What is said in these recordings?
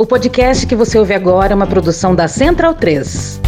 O podcast que você ouve agora é uma produção da Central 3.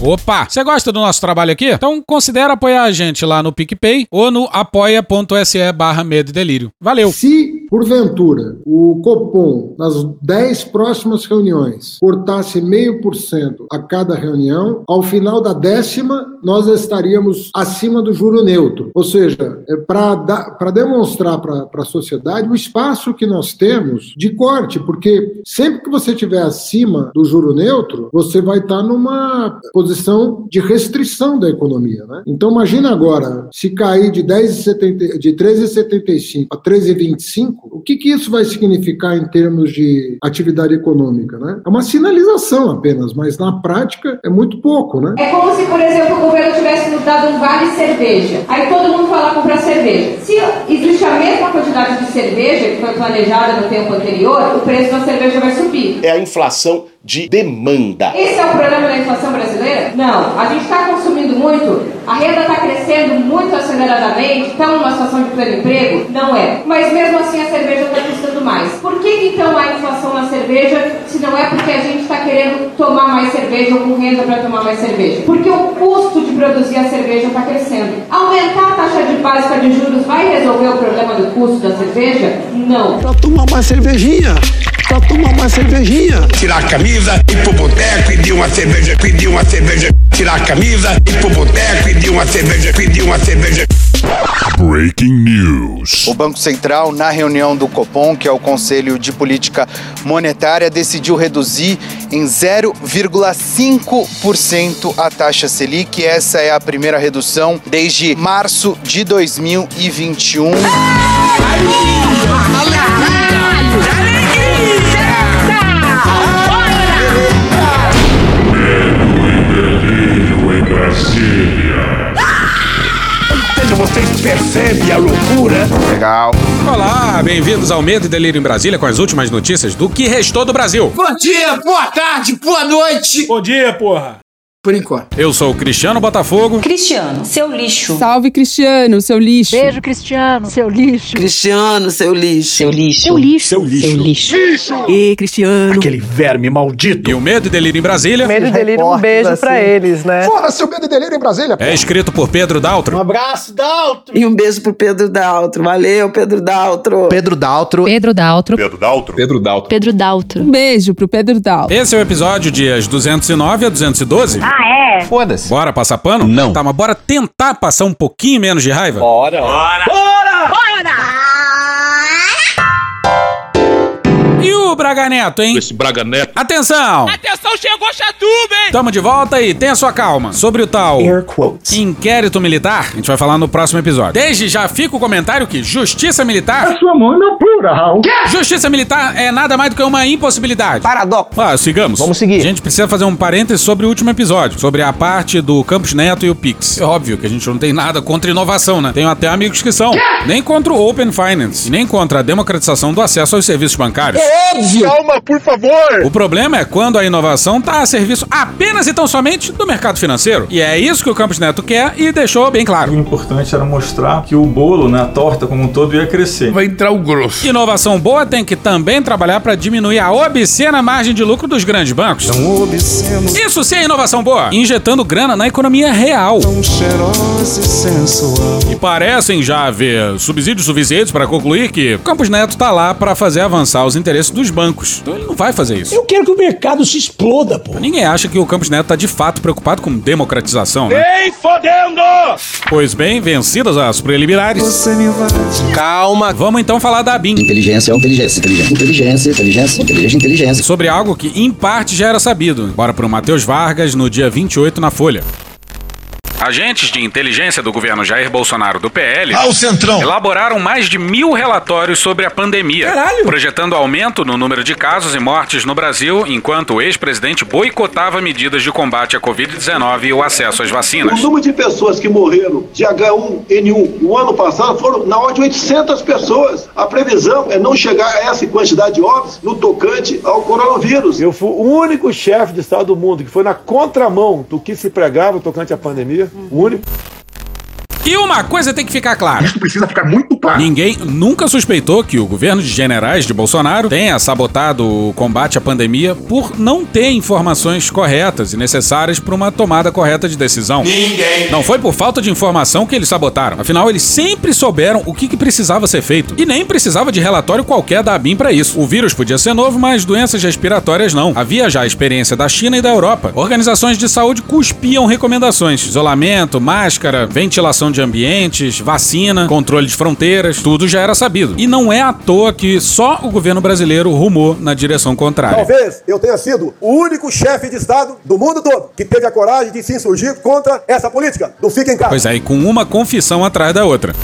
Opa! Você gosta do nosso trabalho aqui? Então considere apoiar a gente lá no PicPay ou no apoia.se barra medo e delírio. Valeu! Se, porventura, o Copom, nas 10 próximas reuniões, cortasse meio por cento a cada reunião, ao final da décima, nós estaríamos acima do juro neutro. Ou seja, é para demonstrar para a sociedade o espaço que nós temos de corte, porque sempre que você estiver acima do juro neutro, você vai estar numa posição de restrição da economia. Né? Então, imagina agora, se cair de, 10,70, de 13,75 a 13,25, o que, que isso vai significar em termos de atividade econômica? Né? É uma sinalização apenas, mas na prática é muito pouco. Né? É como se, por exemplo, o governo tivesse nos dado um vale cerveja. Aí todo mundo foi lá comprar cerveja. Se existe a mesma quantidade de cerveja que foi planejada no tempo anterior, o preço da cerveja vai subir. É a inflação de demanda. Esse é o problema da inflação brasileira? Não. A gente está consumindo muito, a renda está crescendo muito aceleradamente, estamos numa situação de pleno emprego? Não é. Mas mesmo assim a cerveja está custando mais. Por que então há inflação na cerveja se não é porque a gente está querendo tomar mais cerveja ou com renda para tomar mais cerveja? Porque o custo de produzir a cerveja está crescendo. Aumentar a taxa de básica de juros vai resolver o problema do custo da cerveja? Não. Para tomar mais cervejinha pra tomar uma cervejinha. Tirar a camisa, ir pro boteco, pedir uma cerveja, pedir uma cerveja. Tirar a camisa, ir pro boteco, pedir uma cerveja, pedir uma cerveja. Breaking News. O Banco Central, na reunião do Copom, que é o Conselho de Política Monetária, decidiu reduzir em 0,5% a taxa Selic. Essa é a primeira redução desde março de 2021. Vocês percebem a loucura? Legal. Olá, bem-vindos ao Medo e Delírio em Brasília com as últimas notícias do que restou do Brasil. Bom dia, boa tarde, boa noite. Bom dia, porra. Por enquanto. Eu sou o Cristiano Botafogo. Cristiano, seu lixo. Salve, Cristiano, seu lixo. Beijo, Cristiano, seu lixo. Cristiano, seu lixo. Seu lixo. Seu lixo. Seu lixo. Seu lixo. lixo. E Cristiano. Aquele verme maldito. E o Medo e Delírio em Brasília. Medo e Delírio, um beijo assim. pra eles, né? Fora seu Medo e Delírio em Brasília. É escrito por Pedro Daltro. Um abraço, Daltro. E um beijo pro Pedro Daltro. Valeu, Pedro Daltro. Pedro Daltro. Pedro Daltro. Pedro Daltro. Pedro Daltro. Pedro Daltro. Um beijo pro Pedro Daltro. Esse é o episódio dias 209 a 212. Ah, é? Foda-se. Bora passar pano? Não. Tá, mas bora tentar passar um pouquinho menos de raiva? Bora! Bora! Bora! Bora! Braga Neto, hein? Esse Braga Neto. Atenção! Atenção, chegou Chatuba, hein? Tamo de volta e tenha sua calma. Sobre o tal Air quotes. inquérito militar, a gente vai falar no próximo episódio. Desde já fica o comentário que justiça militar. Sua mão na plural. Justiça militar é nada mais do que uma impossibilidade. Paradoxo. Ah, sigamos. Vamos seguir. A gente precisa fazer um parênteses sobre o último episódio, sobre a parte do Campos Neto e o Pix. É óbvio que a gente não tem nada contra inovação, né? Tenho até amigos que são. Nem contra o Open Finance, nem contra a democratização do acesso aos serviços bancários. Óbvio! Calma, por favor! O problema é quando a inovação está a serviço apenas e tão somente do mercado financeiro. E é isso que o Campos Neto quer e deixou bem claro. O importante era mostrar que o bolo, né, a torta como um todo ia crescer. Vai entrar o grosso. Inovação boa tem que também trabalhar para diminuir a obscena margem de lucro dos grandes bancos. Tão obsceno, Isso sim é inovação boa, injetando grana na economia real. tão cheirosa e sensual. E parecem já haver subsídios suficientes para concluir que o Campos Neto tá lá para fazer avançar os interesses dos bancos. Então ele não vai fazer isso. Eu quero que o mercado se exploda, pô. Ninguém acha que o Campos Neto tá de fato preocupado com democratização, né? Ei, fodendo! Pois bem, vencidas as preliminares, Você me invade. Calma. vamos então falar da BIM. Inteligência, inteligência, inteligência, inteligência, inteligência, inteligência, inteligência. Sobre algo que em parte já era sabido. Bora pro Matheus Vargas no dia 28 na Folha. Agentes de inteligência do governo Jair Bolsonaro do PL Ao centrão! elaboraram mais de mil relatórios sobre a pandemia, Caralho! projetando aumento no número de casos e mortes no Brasil, enquanto o ex-presidente boicotava medidas de combate à Covid-19 e o acesso às O vacinas. número de pessoas que morreram de H1N1 no ano passado foram na ordem de 800 pessoas. A previsão é não chegar a essa quantidade de óbitos no tocante ao coronavírus. Eu fui o único chefe de Estado do mundo que foi na contramão do que se pregava no tocante à pandemia. O único. E uma coisa tem que ficar clara. Isso precisa ficar muito claro. Ninguém nunca suspeitou que o governo de generais de Bolsonaro tenha sabotado o combate à pandemia por não ter informações corretas e necessárias para uma tomada correta de decisão. Ninguém. Não foi por falta de informação que eles sabotaram. Afinal, eles sempre souberam o que, que precisava ser feito. E nem precisava de relatório qualquer da ABIN para isso. O vírus podia ser novo, mas doenças respiratórias não. Havia já a experiência da China e da Europa. Organizações de saúde cuspiam recomendações: isolamento, máscara, ventilação de ambientes, vacina, controle de fronteiras, tudo já era sabido. E não é à toa que só o governo brasileiro rumou na direção contrária. Talvez eu tenha sido o único chefe de Estado do mundo todo que teve a coragem de se insurgir contra essa política do fica em casa. Pois é, e com uma confissão atrás da outra.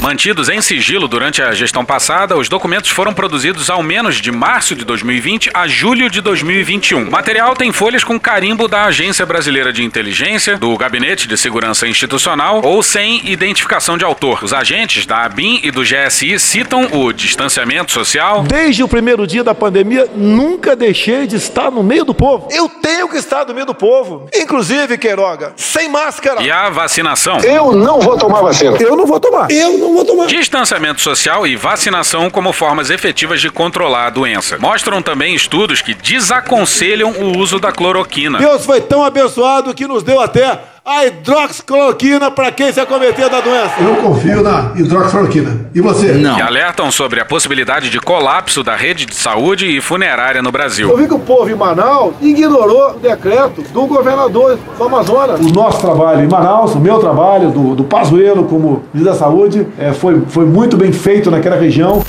Mantidos em sigilo durante a gestão passada, os documentos foram produzidos ao menos de março de 2020 a julho de 2021. O material tem folhas com carimbo da Agência Brasileira de Inteligência, do Gabinete de Segurança Institucional ou sem identificação de autor. Os agentes da ABIN e do GSI citam o distanciamento social. Desde o primeiro dia da pandemia, nunca deixei de estar no meio do povo. Eu tenho que estar no meio do povo. Inclusive, Queiroga, sem máscara. E a vacinação. Eu não vou tomar vacina. Eu não vou tomar. Eu não vou tomar. Distanciamento social e vacinação como formas efetivas de controlar a doença. Mostram também estudos que desaconselham o uso da cloroquina. Deus foi tão abençoado que nos deu até a hidroxicloroquina para quem se acometer da doença. Eu confio na hidroxicloroquina. E você? Não. E alertam sobre a possibilidade de colapso da rede de saúde e funerária no Brasil. Eu vi que o povo em Manaus ignorou o decreto do governador do Amazonas. O nosso trabalho em Manaus, o meu trabalho, do, do Pazuello como ministro da Saúde, é, foi, foi muito bem feito naquela região.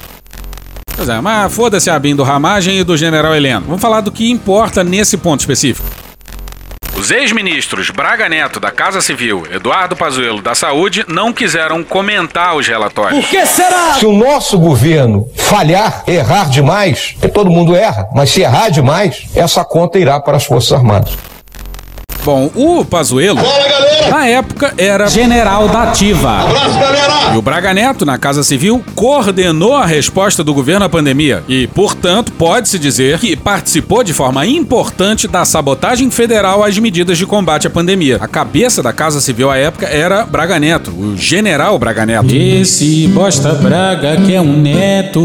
Pois é, mas foda-se a BIM do Ramagem e do General Heleno. Vamos falar do que importa nesse ponto específico. Os ex-ministros Braga Neto da Casa Civil, Eduardo Pazuello da Saúde não quiseram comentar os relatórios. Por que será? Se o nosso governo falhar, errar demais, todo mundo erra, mas se errar demais, essa conta irá para as Forças Armadas. Bom, o Pazuello, na época, era general da ativa. Abraço, galera! E o Braga Neto, na Casa Civil, coordenou a resposta do governo à pandemia e, portanto, pode-se dizer que participou de forma importante da sabotagem federal às medidas de combate à pandemia. A cabeça da Casa Civil à época era Braga Neto, o general Braga Neto. Esse bosta Braga que é um neto.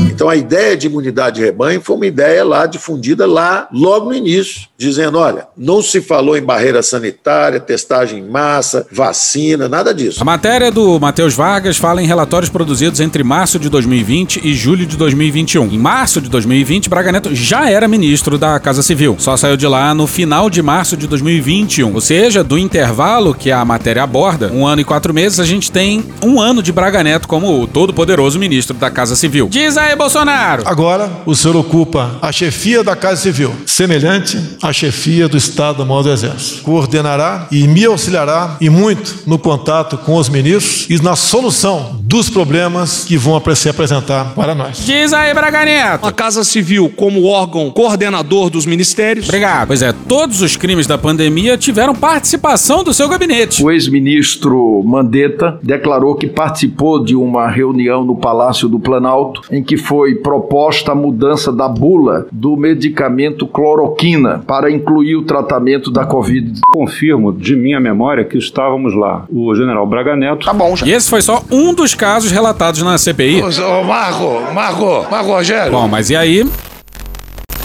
Então a ideia de imunidade de rebanho foi uma ideia lá difundida lá logo no início, dizendo, olha, não se falou em barreira sanitária, testagem em massa, vacina, nada disso. A matéria do Matheus Vargas fala em relatórios produzidos entre março de 2020 e julho de 2021. Em março de 2020, Braga Neto já era ministro da Casa Civil. Só saiu de lá no final de março de 2021. Ou seja, do intervalo que a matéria aborda, um ano e quatro meses, a gente tem um ano de Braga Neto como o todo-poderoso ministro da Casa Civil. Diz aí, Bolsonaro! Agora, o senhor ocupa a chefia da Casa Civil, semelhante à chefia do Estado-Maior do Exército. Coordenará e me auxiliará e muito no contato com os ministros e na solução dos problemas que vão se apresentar para nós. Diz aí, Braga Neto! A Casa Civil, como órgão coordenador dos ministérios. Obrigado. Pois é, todos os crimes da pandemia tiveram participação do seu gabinete. O ex-ministro Mandetta declarou que participou de uma reunião no Palácio do Planalto em que foi proposta a mudança da bula do medicamento cloroquina para incluir o tratamento da Covid. Confirmo de minha memória que estávamos lá. O general Braga Neto. Tá bom, já. E esse foi só um dos casos relatados na CPI. Ô, ô Marco, Marco, Marco Rogério. Bom, mas e aí?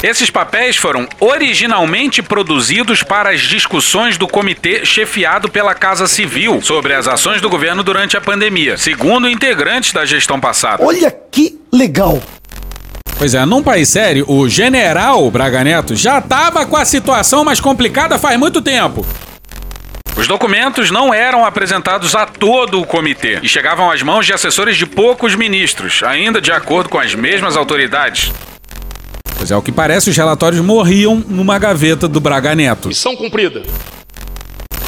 Esses papéis foram originalmente produzidos para as discussões do comitê chefiado pela Casa Civil sobre as ações do governo durante a pandemia, segundo integrantes da gestão passada. Olha que legal! Pois é, num país sério, o general Braga Neto já estava com a situação mais complicada faz muito tempo. Os documentos não eram apresentados a todo o comitê e chegavam às mãos de assessores de poucos ministros, ainda de acordo com as mesmas autoridades. Pois é, o que parece, os relatórios morriam numa gaveta do Braga Neto. Missão cumprida.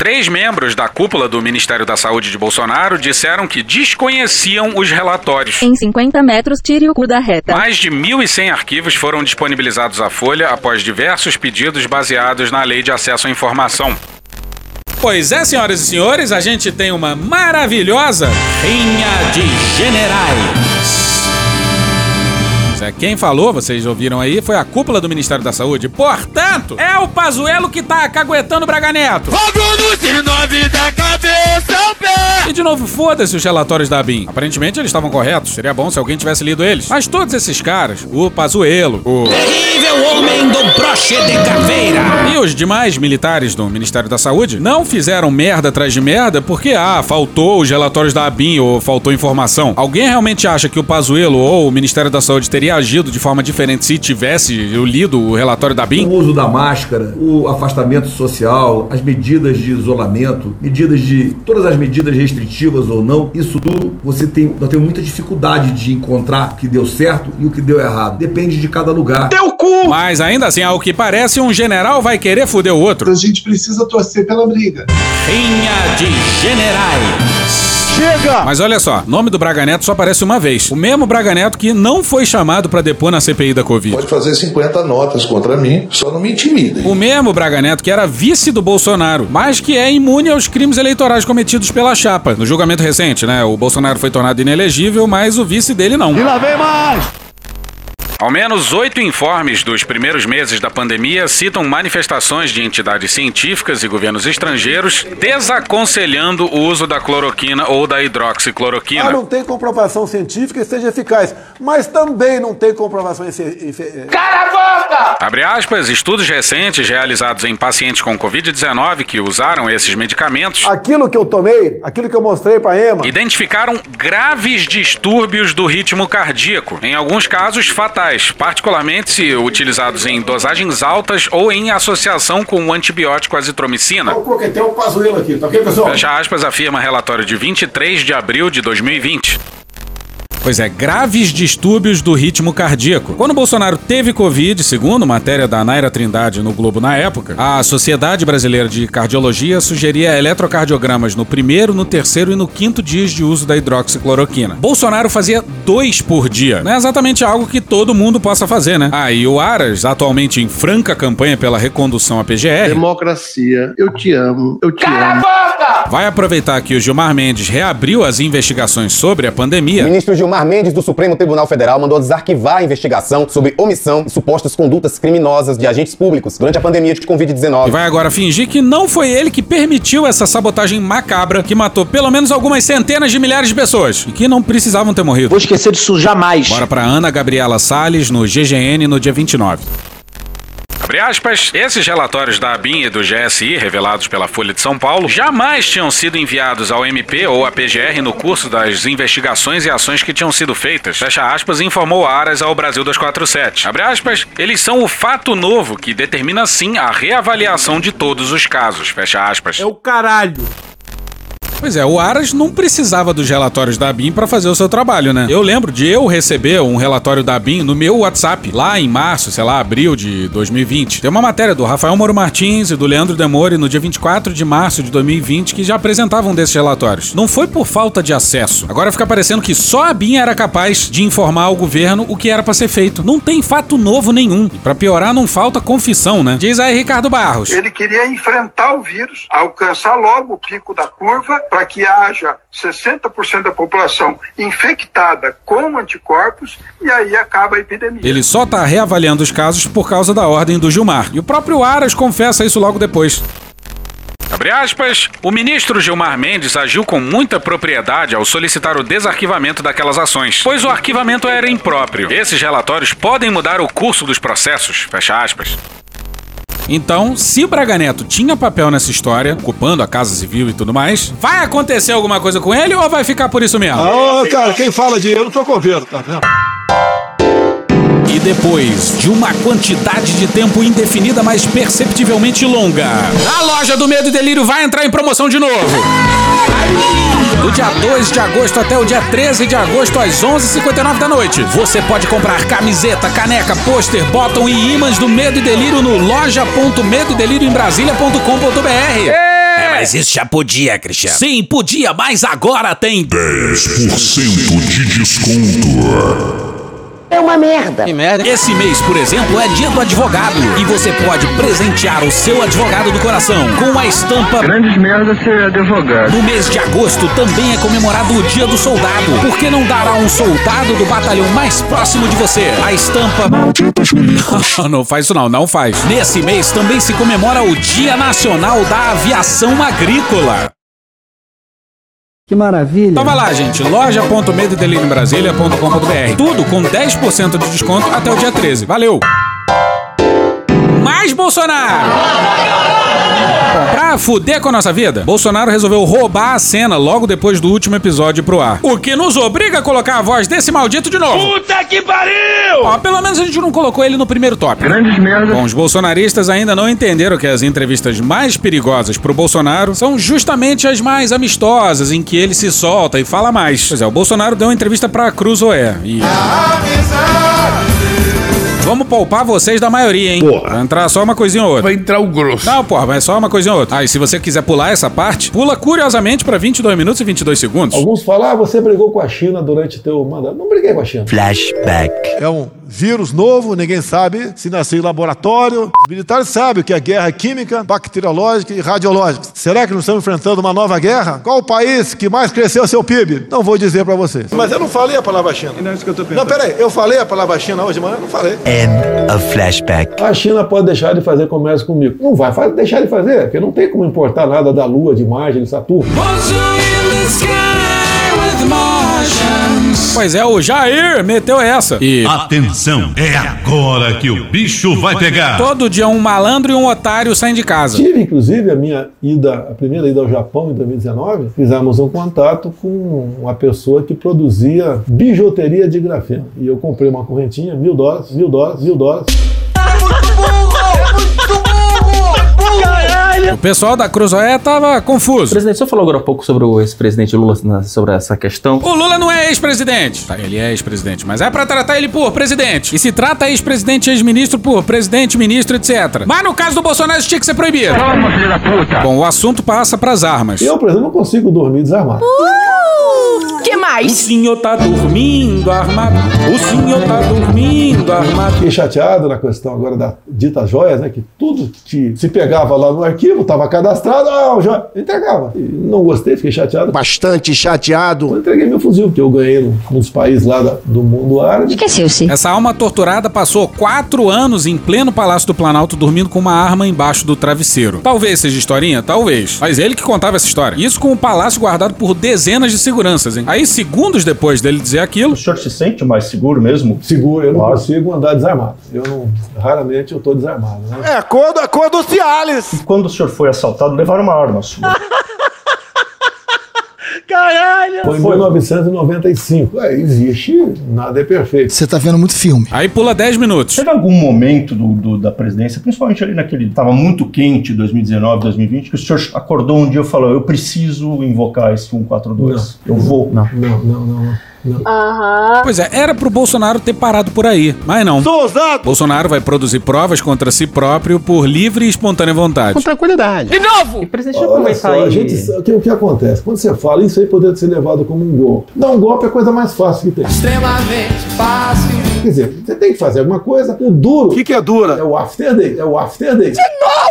Três membros da cúpula do Ministério da Saúde de Bolsonaro disseram que desconheciam os relatórios. Em 50 metros, tire o cu da reta. Mais de 1.100 arquivos foram disponibilizados à Folha após diversos pedidos baseados na Lei de Acesso à Informação. Pois é, senhoras e senhores, a gente tem uma maravilhosa Rinha de Generais. É, quem falou, vocês ouviram aí, foi a cúpula do Ministério da Saúde. Portanto, é o Pazuelo que tá caguetando o Braga Neto. E de novo, foda-se os relatórios da ABIN. Aparentemente eles estavam corretos. Seria bom se alguém tivesse lido eles. Mas todos esses caras, o Pazuelo, o Terrível homem do broche de caveira. e os demais militares do Ministério da Saúde não fizeram merda atrás de merda porque, ah, faltou os relatórios da ABIN ou faltou informação. Alguém realmente acha que o Pazuelo ou o Ministério da Saúde teria agido de forma diferente se tivesse lido o relatório da ABIN? O uso da máscara, o afastamento social, as medidas de isolamento, medidas de. todas as medidas restritivas ou não, isso tudo você tem. Nós temos muita dificuldade de encontrar o que deu certo e o que deu errado. Depende de cada lugar. Deu cu! Mas ainda assim, ao que parece, um general vai querer foder o outro. A gente precisa torcer pela briga. Rinha de generais. Chega! Mas olha só, nome do Braga Neto só aparece uma vez. O mesmo Braga Neto que não foi chamado pra depor na CPI da Covid. Pode fazer 50 notas contra mim, só não me intimidem. O mesmo Braga Neto que era vice do Bolsonaro, mas que é imune aos crimes eleitorais cometidos pela chapa. No julgamento recente, né? O Bolsonaro foi tornado inelegível, mas o vice dele não. E lá vem mais! Ao menos oito informes dos primeiros meses da pandemia citam manifestações de entidades científicas e governos estrangeiros desaconselhando o uso da cloroquina ou da hidroxicloroquina. Ah, não tem comprovação científica que seja eficaz, mas também não tem comprovação. Cara a boca! Abre aspas, estudos recentes realizados em pacientes com Covid-19 que usaram esses medicamentos Aquilo que eu tomei, aquilo que eu mostrei pra Ema, identificaram graves distúrbios do ritmo cardíaco, em alguns casos fatais, particularmente se utilizados em dosagens altas ou em associação com o antibiótico azitromicina. um pazuelo aqui, tá ok, pessoal? Fecha aspas, afirma relatório de 23 de abril de 2020. Pois é, graves distúrbios do ritmo cardíaco. Quando Bolsonaro teve Covid, segundo matéria da Naira Trindade no Globo na época, a Sociedade Brasileira de Cardiologia sugeria eletrocardiogramas no primeiro, no terceiro e no quinto dias de uso da hidroxicloroquina. Bolsonaro fazia dois por dia. Não é exatamente algo que todo mundo possa fazer, né? Ah, e o Aras, atualmente em franca campanha pela recondução à PGR, Democracia, eu te amo, eu te amo. vai aproveitar que o Gilmar Mendes reabriu as investigações sobre a pandemia. Ministro Gilmar Mendes do Supremo Tribunal Federal mandou desarquivar a investigação sobre omissão e supostas condutas criminosas de agentes públicos durante a pandemia de E Covid-19. vai agora fingir que não foi ele que permitiu essa sabotagem macabra que matou pelo menos algumas centenas de milhares de pessoas e que não precisavam ter morrido. Vou esquecer disso jamais. Bora pra Ana Gabriela Salles no GGN no dia 29. Abre aspas, esses relatórios da ABIN e do GSI, revelados pela Folha de São Paulo, jamais tinham sido enviados ao MP ou à PGR no curso das investigações e ações que tinham sido feitas. Fecha aspas, informou Aras ao Brasil 247. Abre aspas, eles são o fato novo que determina sim a reavaliação de todos os casos. Fecha aspas. É o caralho. Pois é, o Aras não precisava dos relatórios da ABIN para fazer o seu trabalho, né? Eu lembro de eu receber um relatório da ABIN no meu WhatsApp, lá em março, sei lá, abril de 2020. Tem uma matéria do Rafael Moro Martins e do Leandro Demore no dia 24 de março de 2020 que já apresentavam desses relatórios. Não foi por falta de acesso. Agora fica parecendo que só a ABIN era capaz de informar ao governo o que era para ser feito. Não tem fato novo nenhum. E pra piorar, não falta confissão, né? Diz aí Ricardo Barros. Ele queria enfrentar o vírus, alcançar logo o pico da curva para que haja 60% da população infectada com anticorpos e aí acaba a epidemia. Ele só tá reavaliando os casos por causa da ordem do Gilmar. E o próprio Aras confessa isso logo depois. Abre aspas, o ministro Gilmar Mendes agiu com muita propriedade ao solicitar o desarquivamento daquelas ações, pois o arquivamento era impróprio. Esses relatórios podem mudar o curso dos processos. Fecha aspas. Então, se o Braga Neto tinha papel nessa história, ocupando a Casa Civil e tudo mais, vai acontecer alguma coisa com ele ou vai ficar por isso mesmo? Ah, cara, quem fala de eu não tô com medo, tá vendo? E depois de uma quantidade de tempo indefinida, mas perceptivelmente longa, a loja do Medo e Delírio vai entrar em promoção de novo. Do dia 2 de agosto até o dia 13 de agosto, às 11h59 da noite, você pode comprar camiseta, caneca, pôster, bottom e ímãs do Medo e Delírio no loja.medoedelirioembrasilha.com.br. É, mas isso já podia, Cristiano. Sim, podia, mas agora tem 10% de desconto. É uma merda. Que merda. Esse mês, por exemplo, é dia do advogado. E você pode presentear o seu advogado do coração com a estampa. Grandes merdas ser advogado. No mês de agosto também é comemorado o dia do soldado. Por que não dar a um soldado do batalhão mais próximo de você a estampa. não faz isso não, não faz. Nesse mês também se comemora o Dia Nacional da Aviação Agrícola. Que maravilha. Então vai lá, gente. loja.medodelirioembrasilha.com.br. Tudo com 10% de desconto até o dia 13. Valeu! Mais Bolsonaro! Pra fuder com a nossa vida, Bolsonaro resolveu roubar a cena logo depois do último episódio pro ar. O que nos obriga a colocar a voz desse maldito de novo. Puta que pariu! Ó, pelo menos a gente não colocou ele no primeiro top. Grandes merdas. Bom, os bolsonaristas ainda não entenderam que as entrevistas mais perigosas pro Bolsonaro são justamente as mais amistosas, em que ele se solta e fala mais. Pois é, o Bolsonaro deu uma entrevista pra Cruzoé e... Vamos poupar vocês da maioria, hein? Porra. Vai entrar só uma coisinha ou outra. Vai entrar o grosso. Não, porra, mas só uma coisinha ou outra. Ah, e se você quiser pular essa parte, pula curiosamente pra 22 minutos e 22 segundos. Alguns falam, ah, você brigou com a China durante teu mandato. Não briguei com a China. Flashback. É um vírus novo, ninguém sabe se nasceu em laboratório. Os militares sabem o que é guerra química, bacteriológica e radiológica. Será que nós estamos enfrentando uma nova guerra? Qual o país que mais cresceu seu PIB? Não vou dizer pra vocês. Mas eu não falei a palavra China. Não é isso que eu tô pensando. Não, peraí, eu falei a palavra China hoje de manhã? Não falei. End of flashback. A China pode deixar de fazer comércio comigo. Não vai deixar de fazer, porque não tem como importar nada da Lua, de Marte, de Saturno. Pois é, o Jair meteu essa. E Atenção, é agora que o bicho vai pegar. todo dia um malandro e um otário saem de casa. Tive, inclusive, a minha ida, a primeira ida ao Japão em 2019, fizemos um contato com uma pessoa que produzia bijuteria de grafeno. E eu comprei uma correntinha, mil dólares, mil dólares, mil dólares. O pessoal da Cruzoé tava confuso. Presidente, o senhor falou agora há pouco sobre o ex-presidente Lula na- sobre essa questão. O Lula não é ex-presidente. Tá, ele é ex-presidente, mas é pra tratar ele por presidente. E se trata ex-presidente e ex-ministro por presidente, ministro, etc. Mas no caso do Bolsonaro isso tinha que ser proibido. Toma, filho da puta. Bom, o assunto passa pras armas. Eu, por exemplo, não consigo dormir desarmado. Que mais? O senhor tá dormindo armado. O senhor tá dormindo armado. Fiquei chateado na questão agora da dita joias, né? Que tudo que se pegava lá no arquivo estava cadastrado, ah, o joia, entregava. E não gostei, fiquei chateado. Bastante chateado. Eu entreguei meu fuzil, que eu ganhei num dos países lá da- do mundo árabe. Esqueceu-se. Essa alma torturada passou quatro anos em pleno Palácio do Planalto dormindo com uma arma embaixo do travesseiro. Talvez seja historinha, talvez. Mas ele que contava essa história. Isso com o palácio guardado por dezenas de seguranças, hein? Aí, segundos depois dele dizer aquilo. O senhor se sente mais seguro mesmo? Seguro, eu não consigo andar desarmado. Eu não, raramente eu tô desarmado, né? É a cor, a cor do Cialis. E quando o senhor foi assaltado, levaram uma arma sua. Caralho. Foi em 1995. É, existe, nada é perfeito. Você tá vendo muito filme. Aí pula 10 minutos. Teve algum momento do, do- da presidência, principalmente ali naquele. Tava muito quente 2019, 2020, que o senhor acordou um dia e falou: Eu preciso invocar esse 142. Eu vou. Não, não, não, não. Pois é, era pro Bolsonaro ter parado por aí, mas não. Sou ousado. Bolsonaro vai produzir provas contra si próprio por livre e espontânea vontade. Com tranquilidade. De novo! E presidente, deixa eu aproveitar só, a aí. gente o que, o que acontece? Quando você fala isso aí poderia ser levado como um golpe. Dar um golpe é a coisa mais fácil que tem. Extremamente fácil. Quer dizer, você tem que fazer alguma coisa. O duro. O que, que é dura? É o after day. É o after day. De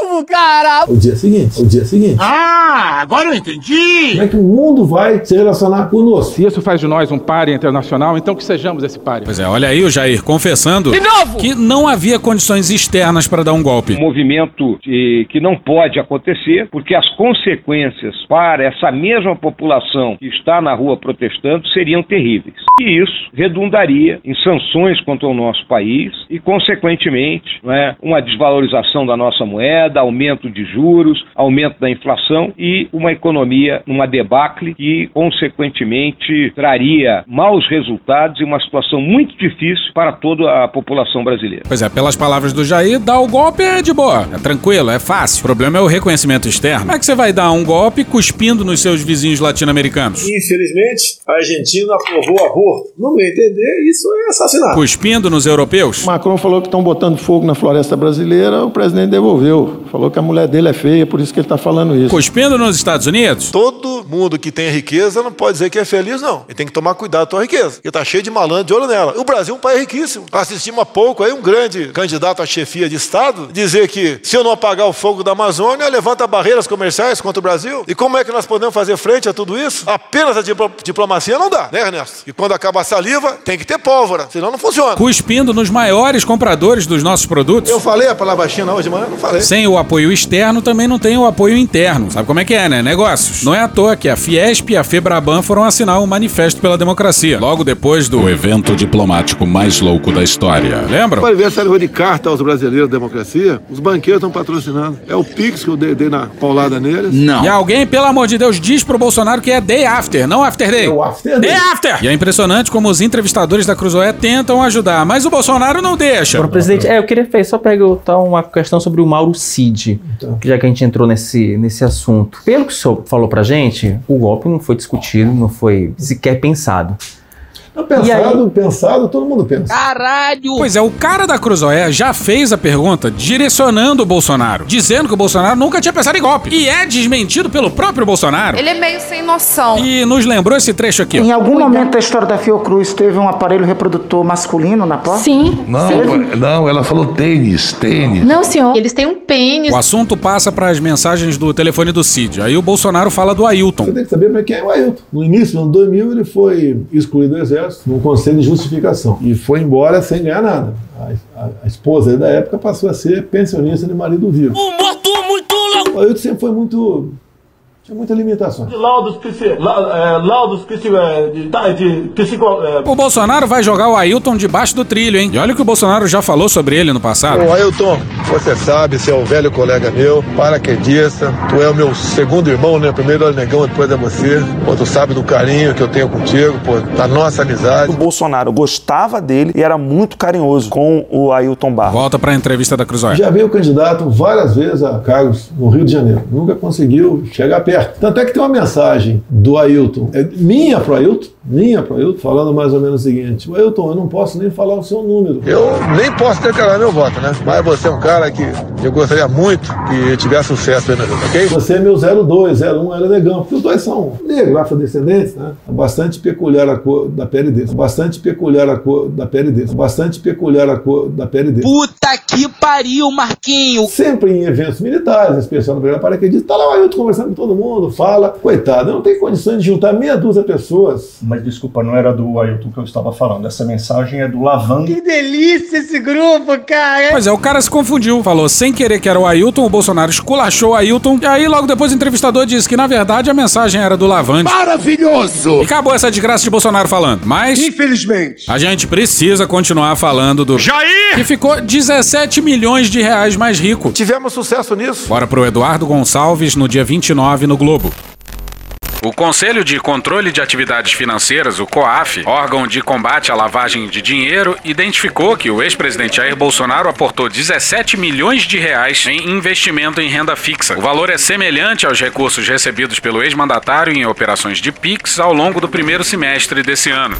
novo, cara! O dia seguinte. O dia seguinte. Ah, agora eu entendi! Como é que o mundo vai se relacionar conosco? Se isso faz de nós um páreo internacional, então que sejamos esse páreo. Pois é, olha aí o Jair confessando De novo! que não havia condições externas para dar um golpe. Um movimento eh, que não pode acontecer, porque as consequências para essa mesma população que está na rua protestando seriam terríveis. E isso redundaria em sanções contra o nosso país e, consequentemente, não é, uma desvalorização da nossa moeda, aumento de juros, aumento da inflação e uma economia numa debacle que, consequentemente, traria maus resultados e uma situação muito difícil para toda a população brasileira. Pois é, pelas palavras do Jair, dar o golpe é de boa, é tranquilo, é fácil. O problema é o reconhecimento externo. Como é que você vai dar um golpe cuspindo nos seus vizinhos latino-americanos? Infelizmente, a Argentina aprovou o aborto. No meu entender, isso é assassinato. cuspindo nos europeus? Macron falou que estão botando fogo na floresta brasileira, o presidente devolveu. Falou que a mulher dele é feia, por isso que ele está falando isso. Cuspindo nos Estados Unidos? Todo mundo que tem riqueza não pode dizer que é feliz, não. Ele tem que tomar cuidado com a riqueza. Porque tá cheio de malandro de olho nela. O Brasil é um país riquíssimo. Assistimos há pouco aí um grande candidato à chefia de Estado dizer que se eu não apagar o fogo da Amazônia, levanta barreiras comerciais contra o Brasil. E como é que nós podemos fazer frente a tudo isso? Apenas a diplo- diplomacia não dá, né, Ernesto? E quando acaba a saliva, tem que ter pólvora, senão não funciona. Cuspindo nos maiores compradores dos nossos produtos? Eu falei a palavra China hoje de manhã? Não falei. Sem o apoio externo, também não tem o apoio interno. Sabe como é que é, né? Negócios. Não é à toa que a Fiesp e a Febraban foram assinar um manifesto pela democracia. Logo depois do evento diplomático mais louco da história. Lembram? O aniversário de carta aos brasileiros da democracia, os banqueiros estão patrocinando. É o Pix que eu dei, dei na paulada neles. E alguém, pelo amor de Deus, diz pro Bolsonaro que é day after, não after day. É o after day. after! E é impressionante como os entrevistadores da Cruzoé tentam ajudar, mas o Bolsonaro não deixa. Agora, presidente, é, eu queria só perguntar uma questão sobre o Mauro Cid, que já que a gente entrou nesse, nesse assunto. Pelo que o senhor falou pra gente, o golpe não foi discutido, não foi sequer pensado. Não, pensado, pensado, todo mundo pensa. Caralho! Pois é, o cara da Cruzoé já fez a pergunta direcionando o Bolsonaro, dizendo que o Bolsonaro nunca tinha pensado em golpe. E é desmentido pelo próprio Bolsonaro. Ele é meio sem noção. E nos lembrou esse trecho aqui. ó. Em algum momento da história da Fiocruz teve um aparelho reprodutor masculino na porta? Sim. Não, não, ela falou tênis, tênis. Não, senhor. Eles têm um pênis. O assunto passa para as mensagens do telefone do Cid. Aí o Bolsonaro fala do Ailton. Você tem que saber como é que é o Ailton. No início do ano 2000, ele foi excluído do Exército, num conselho de justificação. E foi embora sem ganhar nada. A, a- a esposa da época passou a ser pensionista de marido vivo. Um morto muito louco! O Ailton sempre foi muito. Tinha muitas limitações. Laudos, laudos O Bolsonaro vai jogar o Ailton debaixo do trilho, hein? E olha o que o Bolsonaro já falou sobre ele no passado. Ô Ailton, você sabe, você é um velho colega meu, paraquedista, tu é o meu segundo irmão, né? Primeiro é o negão, depois é você. Pô, tu sabe do carinho que eu tenho contigo, pô, da nossa amizade. O Bolsonaro gostava dele e era muito carinhoso com o Ailton Barros. Volta pra entrevista da Cruzoé. Já veio candidato várias vezes a cargos no Rio de Janeiro. Nunca conseguiu chegar perto. Tanto é que tem uma mensagem do Ailton, é minha pro Ailton, minha pro Ailton, falando mais ou menos o seguinte: "O Ailton, eu não posso nem falar o seu número. Eu nem posso declarar meu voto, né? Mas você é um cara que eu gostaria muito que tivesse sucesso aí na vida, ok? Você é meu 02, 01 era negão, porque os dois são negros, afrodescendentes, né? É bastante peculiar a cor da pele deles. É bastante peculiar a cor da pele deles. É bastante peculiar a cor da pele deles. Puta que pariu, Marquinho! Sempre em eventos militares, especial no Brigada Paraquedista, tá lá o Ailton conversando com todo mundo, fala. Coitado, eu não tenho condições de juntar meia dúzia de pessoas. Mas desculpa, não era do Ailton que eu estava falando. Essa mensagem é do Lavando. Que delícia esse grupo, cara! Pois é, o cara se confundiu. Falou sem querer que era o Ailton, o Bolsonaro esculachou o Ailton. E aí, logo depois, o entrevistador disse que, na verdade, a mensagem era do Lavande. Maravilhoso! E acabou essa desgraça de Bolsonaro falando. Mas. Infelizmente. A gente precisa continuar falando do. Jair! Que ficou 17 milhões de reais mais rico. Tivemos sucesso nisso. Bora pro Eduardo Gonçalves no dia 29 no Globo. O Conselho de Controle de Atividades Financeiras, o COAF, órgão de combate à lavagem de dinheiro, identificou que o ex-presidente Jair Bolsonaro aportou 17 milhões de reais em investimento em renda fixa. O valor é semelhante aos recursos recebidos pelo ex-mandatário em operações de PIX ao longo do primeiro semestre desse ano.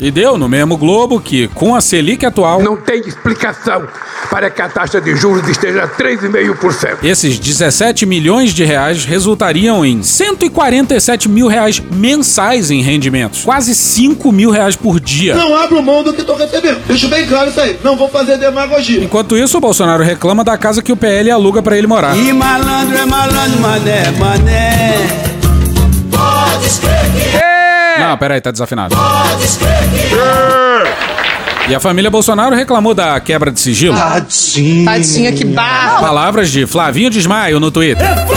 E deu no mesmo Globo que, com a Selic atual, Não tem explicação para que a taxa de juros esteja 3,5%. esses 17 milhões de reais resultariam em 147 mil reais mensais em rendimentos. Quase 5 mil reais por dia. Não abro mão do que tô recebendo. Deixa bem claro isso aí. Não vou fazer demagogia. Enquanto isso, o Bolsonaro reclama da casa que o PL aluga pra ele morar. E malandro é malandro, mané, mané. Pode escrever. Não, peraí, tá desafinado. E a família Bolsonaro reclamou da quebra de sigilo. Tadinha. Tadinha, que barra. Palavras de Flavinho Desmaio no Twitter. Bolsonaro.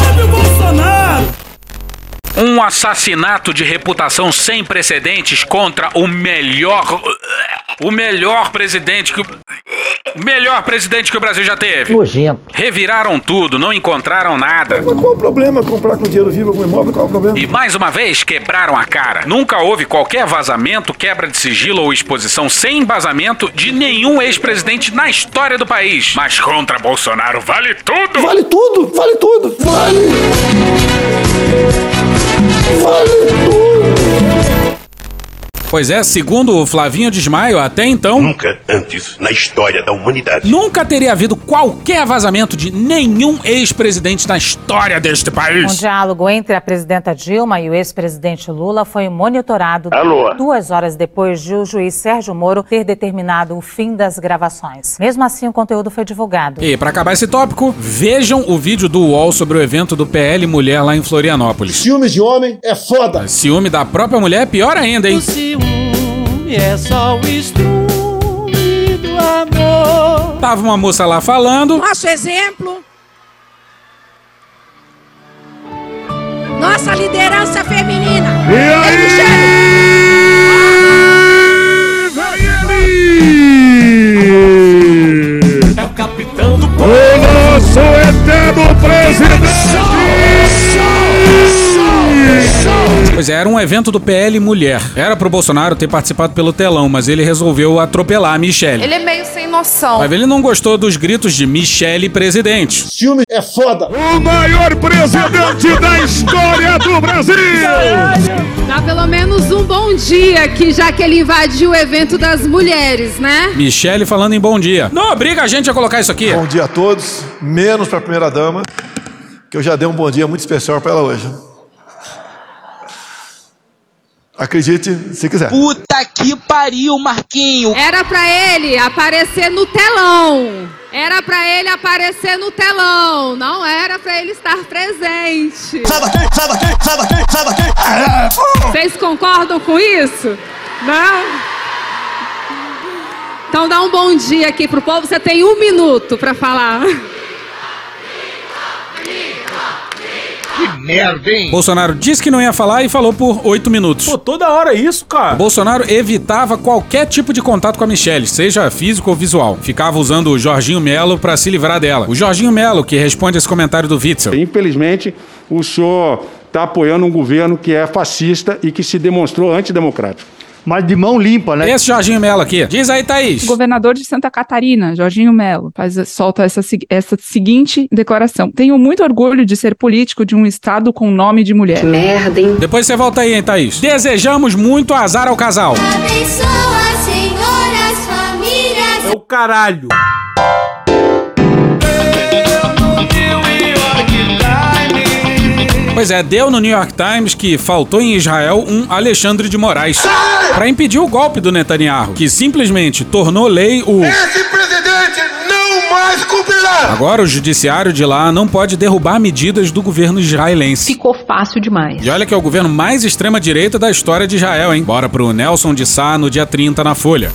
Um assassinato de reputação sem precedentes contra o melhor. O melhor presidente que. o- O melhor presidente que o Brasil já teve. Nojento. Reviraram tudo, não encontraram nada. Mas qual o problema comprar com dinheiro vivo algum imóvel? Qual o problema? E mais uma vez quebraram a cara. Nunca houve qualquer vazamento, quebra de sigilo ou exposição sem embasamento de nenhum ex-presidente na história do país. Mas contra Bolsonaro vale tudo! Vale tudo, vale tudo, vale. Vale tudo. Pois é, segundo o Flavinho Desmaio, até então. Nunca antes na história da humanidade. Nunca teria havido qualquer vazamento de nenhum ex-presidente na história deste Um país. diálogo entre a presidenta Dilma e o ex-presidente Lula foi monitorado Alô? duas horas depois de o juiz Sérgio Moro ter determinado o fim das gravações. Mesmo assim, o conteúdo foi divulgado. E pra acabar esse tópico, vejam o vídeo do UOL sobre o evento do PL Mulher lá em Florianópolis. Ciúmes de homem é foda. Ciúme da própria mulher é pior ainda, hein? Ciúme é só o estrume do amor. Tava uma moça lá falando. Nosso exemplo. Nossa liderança feminina. E aí? É Pois é, era um evento do PL Mulher. Era pro Bolsonaro ter participado pelo telão, mas ele resolveu atropelar a Michelle. Ele é meio sem noção. Mas ele não gostou dos gritos de Michelle presidente. Ciúme é foda. O maior presidente da história do Brasil. Dá pelo menos um bom dia aqui, já que ele invadiu o evento das mulheres, né? Michelle falando em bom dia. Não obriga a gente a colocar isso aqui. Bom dia a todos, menos para a primeira dama, que eu já dei um bom dia muito especial para ela hoje. Acredite se quiser. Puta que pariu, Marquinho. Era pra ele aparecer no telão. Era pra ele aparecer no telão. Não era pra ele estar presente. Sai daqui, sai daqui, sai daqui, sai daqui. É. Vocês concordam com isso? Não? Então dá um bom dia aqui pro povo. Você tem um minuto pra falar. Que merda, hein? Bolsonaro disse que não ia falar e falou por oito minutos. Pô, toda hora é isso, cara. Bolsonaro evitava qualquer tipo de contato com a Michelle, seja físico ou visual. Ficava usando o Jorginho Melo pra se livrar dela. O Jorginho Melo que responde esse comentário do Witzel. Infelizmente, o senhor está apoiando um governo que é fascista e que se demonstrou antidemocrático. Mas de mão limpa, né? Esse Jorginho Melo aqui. Diz aí, Thaís. Governador de Santa Catarina, Jorginho Melo, faz, solta essa, essa seguinte declaração. Tenho muito orgulho de ser político de um estado com nome de mulher. Merda, hein? Depois você volta aí, hein, Thaís. Desejamos muito azar ao casal. Abençoa, Senhor, as famílias. É o caralho. Pois é, deu no New York Times que faltou em Israel um Alexandre de Moraes para impedir o golpe do Netanyahu, que simplesmente tornou lei o Esse presidente não mais cumprirá. Agora o judiciário de lá não pode derrubar medidas do governo israelense. Ficou fácil demais. E olha que é o governo mais extrema-direita da história de Israel, hein? Bora pro Nelson de Sá no dia 30 na Folha.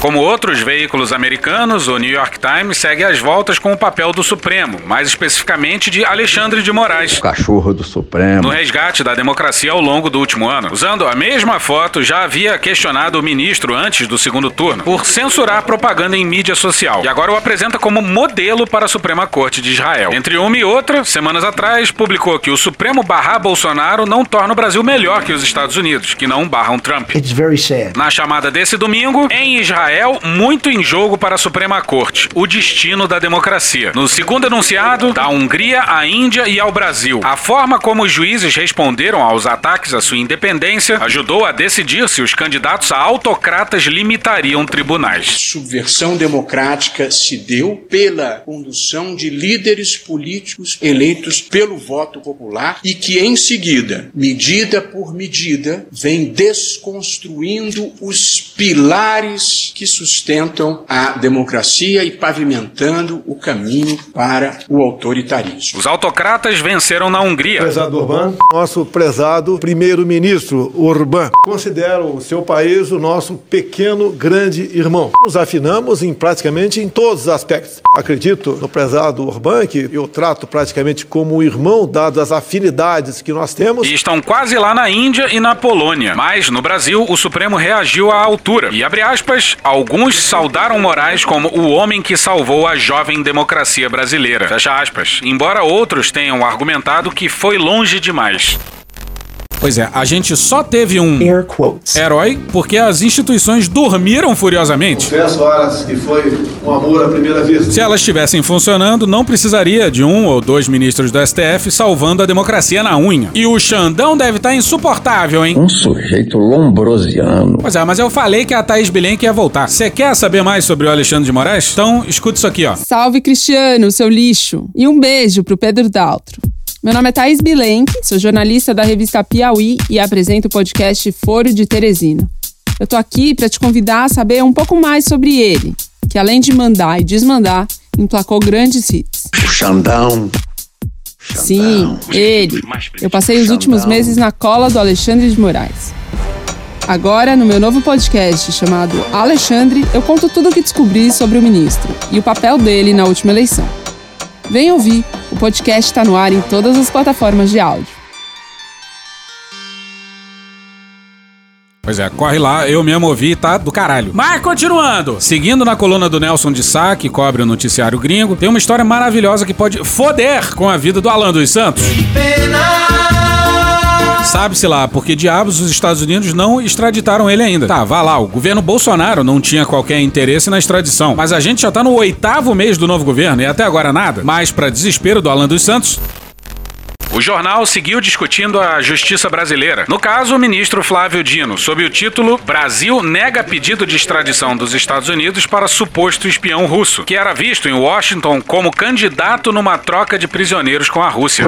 Como outros veículos americanos, o New York Times segue as voltas com o papel do Supremo, mais especificamente de Alexandre de Moraes. Cachorro do Supremo. No resgate da democracia ao longo do último ano. Usando a mesma foto, já havia questionado o ministro antes do segundo turno por censurar propaganda em mídia social. E agora o apresenta como modelo para a Suprema Corte de Israel. Entre uma e outra, semanas atrás, publicou que o Supremo barrar Bolsonaro não torna o Brasil melhor que os Estados Unidos, que não barram Trump. It's very sad. Na chamada desse domingo, em Israel, muito em jogo para a Suprema Corte, o destino da democracia. No segundo enunciado, da Hungria à Índia e ao Brasil. A forma como os juízes responderam aos ataques à sua independência ajudou a decidir se os candidatos a autocratas limitariam tribunais. subversão democrática se deu pela condução de líderes políticos eleitos pelo voto popular e que, em seguida, medida por medida, vem desconstruindo os pilares que sustentam a democracia e pavimentando o caminho para o autoritarismo. Os autocratas venceram na Hungria. Prezado Orbán, nosso prezado primeiro-ministro Orbán, considera o seu país o nosso pequeno grande irmão. Nos afinamos em praticamente em todos os aspectos. Acredito no prezado Orbán, que eu trato praticamente como um irmão, dadas as afinidades que nós temos. E estão quase lá na Índia e na Polônia. Mas no Brasil, o Supremo reagiu à altura. E abre aspas, alguns saudaram Moraes como o homem que salvou a jovem democracia brasileira. Fecha aspas. Embora outros tenham argumentado que foi longe demais. Pois é, a gente só teve um herói porque as instituições dormiram furiosamente. Confesso, horas que foi um amor à primeira vista. Se elas estivessem funcionando, não precisaria de um ou dois ministros do STF salvando a democracia na unha. E o Xandão deve estar insuportável, hein? Um sujeito lombrosiano. Pois é, mas eu falei que a Thaís Bilenque ia voltar. Você quer saber mais sobre o Alexandre de Moraes? Então, escuta isso aqui, ó. Salve, Cristiano, seu lixo. E um beijo pro Pedro Daltro. Meu nome é Thaís Bilenque, sou jornalista da revista Piauí e apresento o podcast Foro de Teresina. Eu tô aqui para te convidar a saber um pouco mais sobre ele, que além de mandar e desmandar, emplacou grandes hits. Xandão. Sim, ele. Eu passei os últimos meses na cola do Alexandre de Moraes. Agora, no meu novo podcast chamado Alexandre, eu conto tudo o que descobri sobre o ministro e o papel dele na última eleição. Vem ouvir, o podcast está no ar em todas as plataformas de áudio. Pois é, corre lá, eu mesmo ouvi, tá do caralho. Mas continuando, seguindo na coluna do Nelson de Sá, que cobre o noticiário gringo, tem uma história maravilhosa que pode foder com a vida do Alan dos Santos. Sabe-se lá, porque diabos os Estados Unidos não extraditaram ele ainda. Tá, vá lá, o governo Bolsonaro não tinha qualquer interesse na extradição. Mas a gente já tá no oitavo mês do novo governo e até agora nada. Mas, para desespero do Alan dos Santos, o jornal seguiu discutindo a justiça brasileira. No caso, o ministro Flávio Dino, sob o título Brasil nega pedido de extradição dos Estados Unidos para suposto espião russo, que era visto em Washington como candidato numa troca de prisioneiros com a Rússia.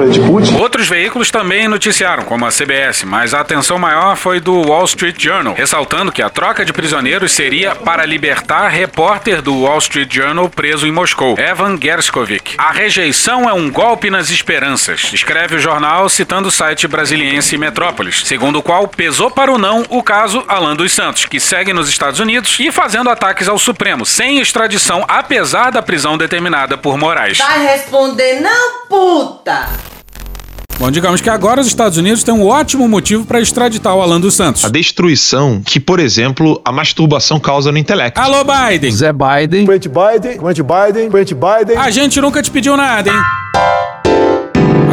Outros veículos também noticiaram, como a CBS, mas a atenção maior foi do Wall Street Journal, ressaltando que a troca de prisioneiros seria para libertar repórter do Wall Street Journal preso em Moscou, Evan Gershkovich. A rejeição é um golpe nas esperanças, escreve o jornal citando o site brasiliense Metrópolis, segundo o qual pesou para o não o caso Alan dos Santos, que segue nos Estados Unidos e fazendo ataques ao Supremo, sem extradição, apesar da prisão determinada por Moraes. Vai responder não, puta! Bom, digamos que agora os Estados Unidos têm um ótimo motivo para extraditar o Alan dos Santos. A destruição que, por exemplo, a masturbação causa no intelecto. Alô, Biden! Zé Biden. Quente Biden, Quente Biden, Quente Biden. A gente nunca te pediu nada, hein?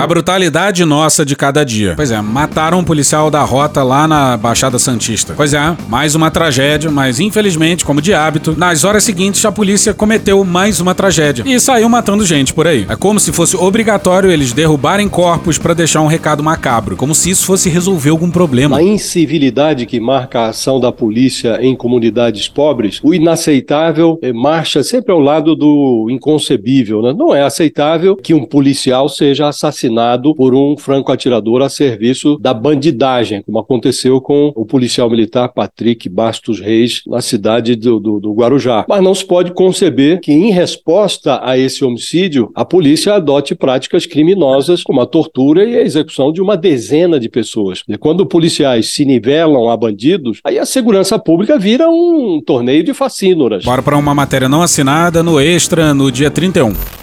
A brutalidade nossa de cada dia. Pois é, mataram um policial da rota lá na Baixada Santista. Pois é, mais uma tragédia, mas infelizmente, como de hábito, nas horas seguintes a polícia cometeu mais uma tragédia e saiu matando gente por aí. É como se fosse obrigatório eles derrubarem corpos para deixar um recado macabro, como se isso fosse resolver algum problema. A incivilidade que marca a ação da polícia em comunidades pobres, o inaceitável eh, marcha sempre ao lado do inconcebível. Né? Não é aceitável que um policial seja assassinado por um franco atirador a serviço da bandidagem, como aconteceu com o policial militar Patrick Bastos Reis na cidade do, do, do, Guarujá. Mas não se pode conceber que, em resposta a esse homicídio, a polícia adote práticas criminosas como a tortura e a execução de uma dezena de pessoas. E quando policiais se nivelam a bandidos, aí a segurança pública vira um torneio de facínoras. Bora para uma matéria não assinada no Extra no dia 31.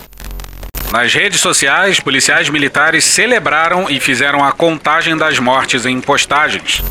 Nas redes sociais, policiais militares celebraram e fizeram a contagem das mortes em postagens.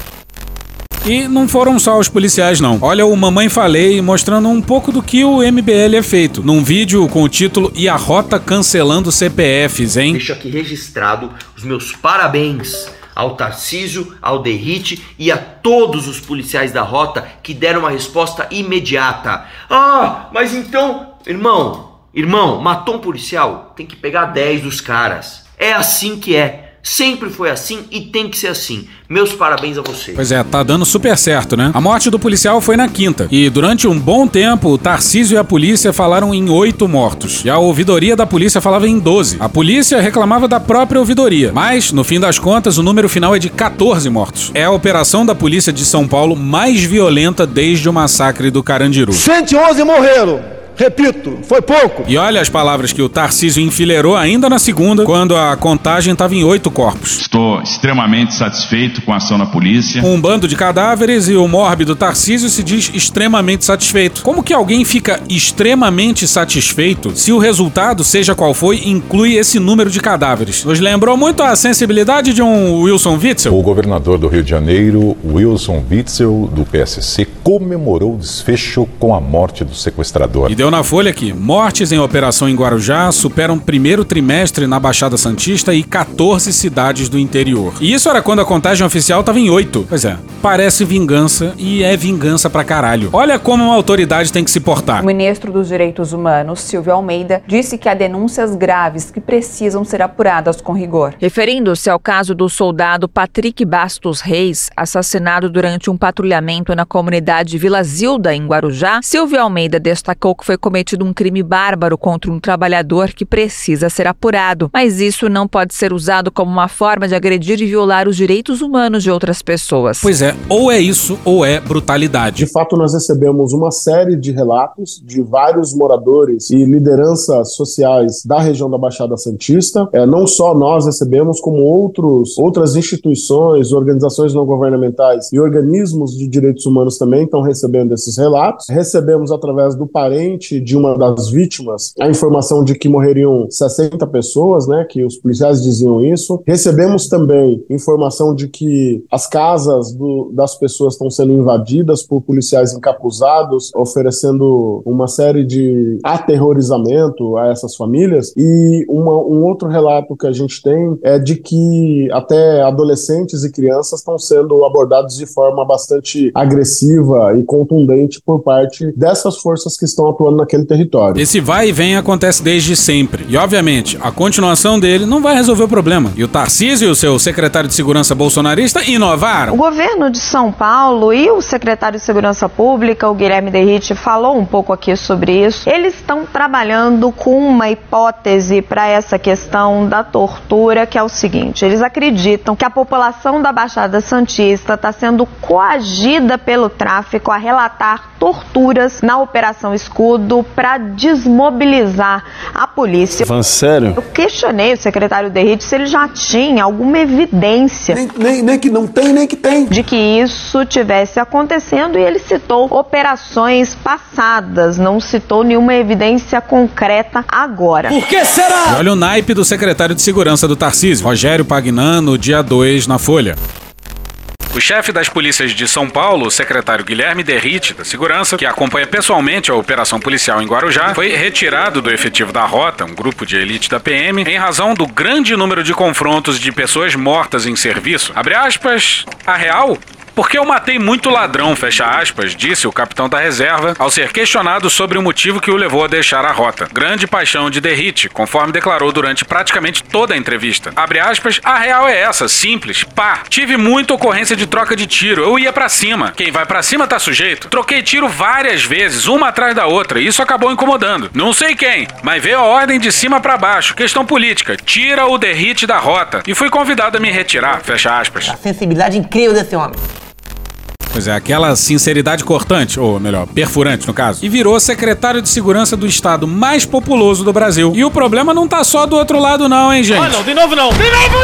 E não foram só os policiais, não. Olha o Mamãe Falei mostrando um pouco do que o MBL é feito, num vídeo com o título E a Rota Cancelando CPFs, hein? Deixo aqui registrado os meus parabéns ao Tarcísio, ao Derrite e a todos os policiais da rota que deram uma resposta imediata. Ah, mas então, irmão, Irmão, matou um policial? Tem que pegar 10 dos caras. É assim que é. Sempre foi assim e tem que ser assim. Meus parabéns a você. Pois é, tá dando super certo, né? A morte do policial foi na quinta. E durante um bom tempo, o Tarcísio e a polícia falaram em oito mortos. E a ouvidoria da polícia falava em 12. A polícia reclamava da própria ouvidoria. Mas, no fim das contas, o número final é de 14 mortos. É a operação da polícia de São Paulo mais violenta desde o massacre do Carandiru. 111 morreram. Repito, foi pouco. E olha as palavras que o Tarcísio enfileirou ainda na segunda, quando a contagem estava em oito corpos. Estou extremamente satisfeito com a ação da polícia. Um bando de cadáveres e o mórbido Tarcísio se diz extremamente satisfeito. Como que alguém fica extremamente satisfeito se o resultado, seja qual foi, inclui esse número de cadáveres? Nos lembrou muito a sensibilidade de um Wilson Witzel? O governador do Rio de Janeiro, Wilson Witzel, do PSC, comemorou o desfecho com a morte do sequestrador. E deu Leu na Folha que mortes em operação em Guarujá superam primeiro trimestre na Baixada Santista e 14 cidades do interior. E isso era quando a contagem oficial estava em 8. Pois é, parece vingança e é vingança pra caralho. Olha como uma autoridade tem que se portar. O ministro dos Direitos Humanos, Silvio Almeida, disse que há denúncias graves que precisam ser apuradas com rigor. Referindo-se ao caso do soldado Patrick Bastos Reis, assassinado durante um patrulhamento na comunidade Vila Zilda, em Guarujá, Silvio Almeida destacou que foi cometido um crime bárbaro contra um trabalhador que precisa ser apurado, mas isso não pode ser usado como uma forma de agredir e violar os direitos humanos de outras pessoas. Pois é, ou é isso ou é brutalidade. De fato, nós recebemos uma série de relatos de vários moradores e lideranças sociais da região da Baixada Santista. É, não só nós recebemos, como outros, outras instituições, organizações não governamentais e organismos de direitos humanos também estão recebendo esses relatos. Recebemos através do parente de uma das vítimas a informação de que morreriam 60 pessoas, né, que os policiais diziam isso. Recebemos também informação de que as casas do, das pessoas estão sendo invadidas por policiais encapuzados, oferecendo uma série de aterrorizamento a essas famílias. E uma, um outro relato que a gente tem é de que até adolescentes e crianças estão sendo abordados de forma bastante agressiva e contundente por parte dessas forças que estão atuando naquele território. Esse vai e vem acontece desde sempre. E, obviamente, a continuação dele não vai resolver o problema. E o Tarcísio e o seu secretário de segurança bolsonarista inovaram. O governo de São Paulo e o secretário de Segurança Pública, o Guilherme Derrite, falou um pouco aqui sobre isso. Eles estão trabalhando com uma hipótese para essa questão da tortura, que é o seguinte: eles acreditam que a população da Baixada Santista está sendo coagida pelo tráfico a relatar torturas na Operação Escudo para desmobilizar a polícia. Van sério? Eu questionei o secretário Derrite se ele já tinha alguma evidência. Nem, nem, nem que não tem, nem que tem. De que isso tivesse acontecendo e ele citou operações passadas, não citou nenhuma evidência concreta agora. Por que será? E olha o naipe do secretário de segurança do Tarcísio, Rogério Pagnano, dia 2 na Folha. O chefe das polícias de São Paulo, o secretário Guilherme Derrite, da Segurança, que acompanha pessoalmente a operação policial em Guarujá, foi retirado do efetivo da Rota, um grupo de elite da PM, em razão do grande número de confrontos de pessoas mortas em serviço. Abre aspas, a real porque eu matei muito ladrão, fecha aspas, disse o capitão da reserva ao ser questionado sobre o motivo que o levou a deixar a rota. Grande paixão de Derrite, conforme declarou durante praticamente toda a entrevista. Abre aspas, a real é essa, simples, pá. Tive muita ocorrência de troca de tiro, eu ia para cima. Quem vai para cima tá sujeito. Troquei tiro várias vezes, uma atrás da outra, e isso acabou incomodando. Não sei quem, mas veio a ordem de cima para baixo, questão política. Tira o Derrite da rota. E fui convidado a me retirar, fecha aspas. A sensibilidade incrível desse homem. Pois é, aquela sinceridade cortante, ou melhor, perfurante no caso, e virou secretário de segurança do estado mais populoso do Brasil. E o problema não tá só do outro lado, não, hein, gente? Ah, não, de novo não! De novo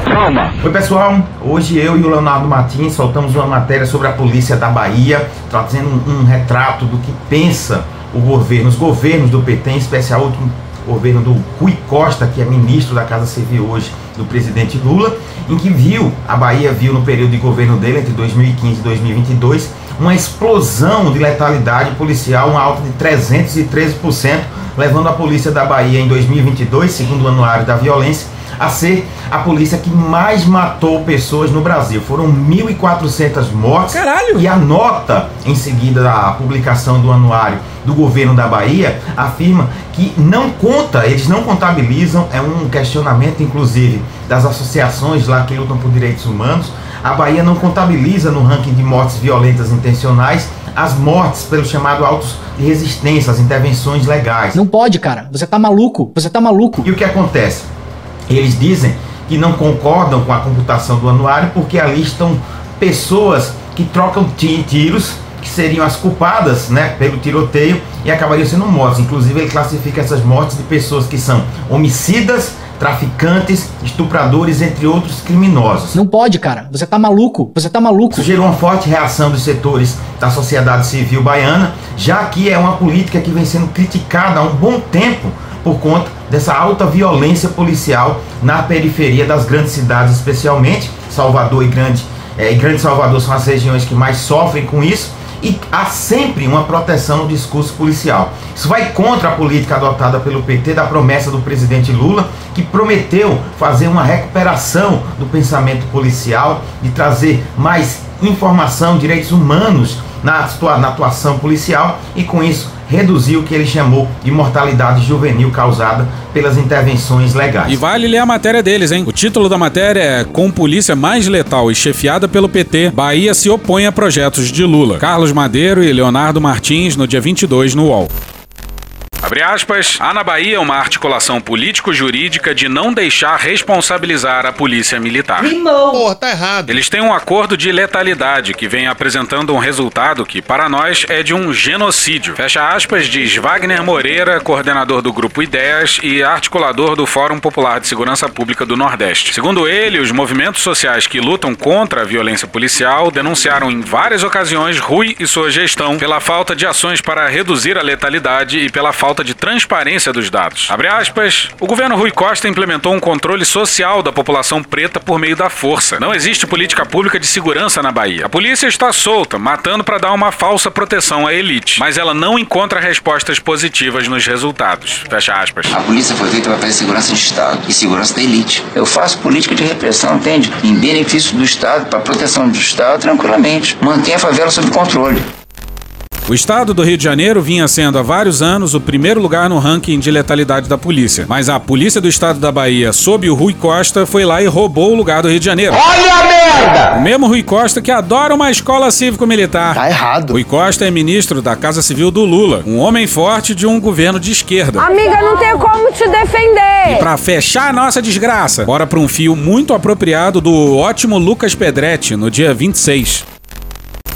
não! Calma! Oi, pessoal. Hoje eu e o Leonardo Martins soltamos uma matéria sobre a polícia da Bahia, trazendo um, um retrato do que pensa o governo, os governos do PT, em especial o último governo do Rui Costa, que é ministro da Casa Civil hoje, do presidente Lula, em que viu, a Bahia viu no período de governo dele, entre 2015 e 2022, uma explosão de letalidade policial, uma alta de 313%, levando a polícia da Bahia em 2022, segundo o Anuário da Violência, a ser a polícia que mais matou pessoas no Brasil. Foram 1.400 mortes. Caralho! E a nota, em seguida da publicação do anuário do governo da Bahia, afirma que não conta, eles não contabilizam, é um questionamento, inclusive, das associações lá que lutam por direitos humanos. A Bahia não contabiliza no ranking de mortes violentas intencionais as mortes pelo chamado autos de resistência, as intervenções legais. Não pode, cara. Você tá maluco. Você tá maluco. E o que acontece? Eles dizem que não concordam com a computação do anuário porque ali estão pessoas que trocam tiros que seriam as culpadas né, pelo tiroteio e acabariam sendo mortas. Inclusive, ele classifica essas mortes de pessoas que são homicidas, traficantes, estupradores, entre outros criminosos. Não pode, cara. Você tá maluco. Você tá maluco. Isso gerou uma forte reação dos setores da sociedade civil baiana, já que é uma política que vem sendo criticada há um bom tempo por conta dessa alta violência policial na periferia das grandes cidades, especialmente Salvador e Grande, é, e Grande Salvador são as regiões que mais sofrem com isso e há sempre uma proteção no discurso policial. Isso vai contra a política adotada pelo PT da promessa do presidente Lula, que prometeu fazer uma recuperação do pensamento policial e trazer mais informação, direitos humanos na, na atuação policial e com isso reduzir o que ele chamou de mortalidade juvenil causada pelas intervenções legais. E vale ler a matéria deles, hein? O título da matéria é Com polícia mais letal e chefiada pelo PT, Bahia se opõe a projetos de Lula. Carlos Madeiro e Leonardo Martins no dia 22 no UOL. Abre aspas, há na Bahia uma articulação político-jurídica de não deixar responsabilizar a polícia militar. Porra, tá errado. Eles têm um acordo de letalidade que vem apresentando um resultado que, para nós, é de um genocídio. Fecha aspas, diz Wagner Moreira, coordenador do Grupo Ideias e articulador do Fórum Popular de Segurança Pública do Nordeste. Segundo ele, os movimentos sociais que lutam contra a violência policial denunciaram em várias ocasiões Rui e sua gestão pela falta de ações para reduzir a letalidade e pela falta falta de transparência dos dados. Abre aspas, o governo Rui Costa implementou um controle social da população preta por meio da força. Não existe política pública de segurança na Bahia. A polícia está solta, matando para dar uma falsa proteção à elite, mas ela não encontra respostas positivas nos resultados. Fecha aspas. A polícia foi feita para fazer segurança de Estado e segurança da elite. Eu faço política de repressão, entende? Em benefício do Estado, para proteção do Estado, tranquilamente. Mantém a favela sob controle. O estado do Rio de Janeiro vinha sendo há vários anos o primeiro lugar no ranking de letalidade da polícia. Mas a polícia do estado da Bahia, sob o Rui Costa, foi lá e roubou o lugar do Rio de Janeiro. Olha a merda! O mesmo Rui Costa que adora uma escola cívico-militar. Tá errado. Rui Costa é ministro da Casa Civil do Lula, um homem forte de um governo de esquerda. Amiga, não tenho como te defender. E pra fechar a nossa desgraça, bora pra um fio muito apropriado do ótimo Lucas Pedretti no dia 26.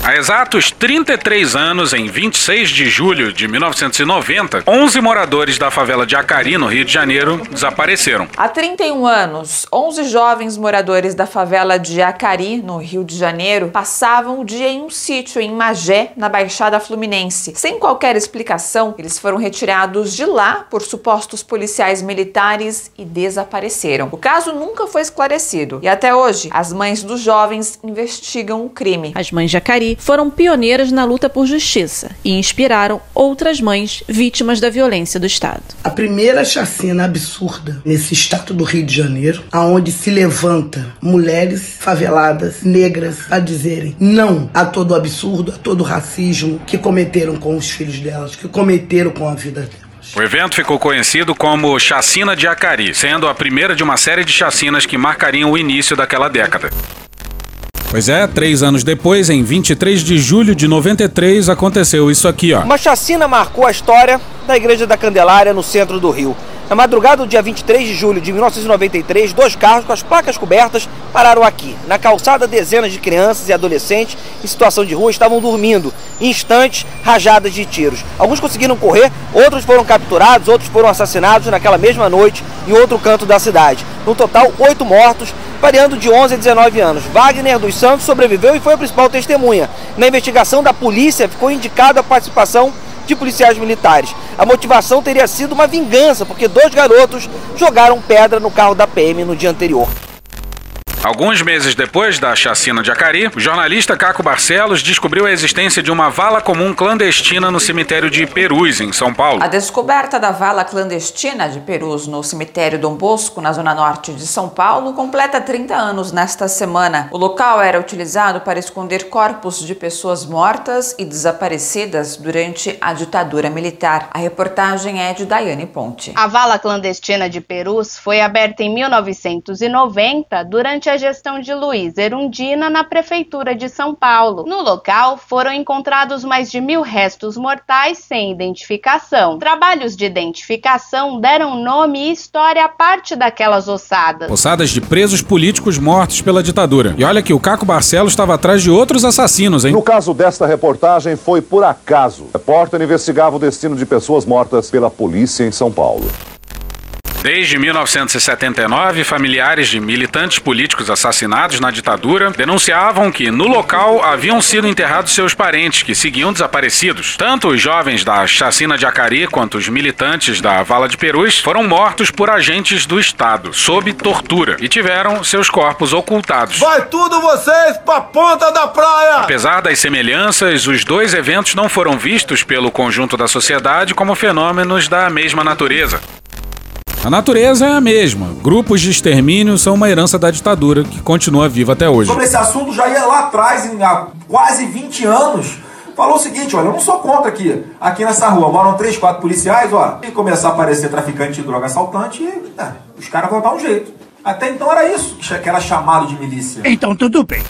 Há exatos 33 anos, em 26 de julho de 1990, 11 moradores da favela de Acari, no Rio de Janeiro, desapareceram. Há 31 anos, 11 jovens moradores da favela de Acari, no Rio de Janeiro, passavam o dia em um sítio em Magé, na Baixada Fluminense. Sem qualquer explicação, eles foram retirados de lá por supostos policiais militares e desapareceram. O caso nunca foi esclarecido e até hoje as mães dos jovens investigam o crime. As mães de Acari foram pioneiras na luta por justiça e inspiraram outras mães vítimas da violência do Estado. A primeira chacina absurda nesse estado do Rio de Janeiro, aonde se levanta mulheres faveladas, negras, a dizerem não a todo absurdo, a todo racismo que cometeram com os filhos delas, que cometeram com a vida delas. O evento ficou conhecido como Chacina de Acari, sendo a primeira de uma série de chacinas que marcariam o início daquela década. Pois é, três anos depois, em 23 de julho de 93, aconteceu isso aqui, ó. Uma chacina marcou a história da Igreja da Candelária, no centro do Rio. Na madrugada do dia 23 de julho de 1993, dois carros com as placas cobertas pararam aqui. Na calçada, dezenas de crianças e adolescentes em situação de rua estavam dormindo. Instantes, rajadas de tiros. Alguns conseguiram correr, outros foram capturados, outros foram assassinados naquela mesma noite em outro canto da cidade. No total, oito mortos, variando de 11 a 19 anos. Wagner dos Santos sobreviveu e foi a principal testemunha. Na investigação da polícia, ficou indicada a participação de policiais militares. A motivação teria sido uma vingança, porque dois garotos jogaram pedra no carro da PM no dia anterior. Alguns meses depois da chacina de Acari, o jornalista Caco Barcelos descobriu a existência de uma vala comum clandestina no cemitério de Perus, em São Paulo. A descoberta da vala clandestina de Perus no cemitério Dom Bosco, na zona norte de São Paulo, completa 30 anos nesta semana. O local era utilizado para esconder corpos de pessoas mortas e desaparecidas durante a ditadura militar. A reportagem é de Daiane Ponte. A vala clandestina de Perus foi aberta em 1990 durante a gestão de Luiz Erundina na Prefeitura de São Paulo. No local foram encontrados mais de mil restos mortais sem identificação. Trabalhos de identificação deram nome e história a parte daquelas ossadas. Ossadas de presos políticos mortos pela ditadura. E olha que o Caco Barcelos estava atrás de outros assassinos, hein? No caso desta reportagem, foi por acaso. O repórter investigava o destino de pessoas mortas pela polícia em São Paulo. Desde 1979, familiares de militantes políticos assassinados na ditadura denunciavam que no local haviam sido enterrados seus parentes que seguiam desaparecidos. Tanto os jovens da chacina de Acari quanto os militantes da Vala de Perus foram mortos por agentes do Estado, sob tortura, e tiveram seus corpos ocultados. Vai tudo vocês pra ponta da praia! Apesar das semelhanças, os dois eventos não foram vistos pelo conjunto da sociedade como fenômenos da mesma natureza. A natureza é a mesma. Grupos de extermínio são uma herança da ditadura que continua viva até hoje. Sobre esse assunto, já ia lá atrás, em, há quase 20 anos, falou o seguinte: olha, eu não sou contra aqui. Aqui nessa rua moram três, quatro policiais, ó. E começar a aparecer traficante de droga assaltante, e, tá, os caras vão dar um jeito. Até então era isso, que era chamado de milícia. Então tudo bem.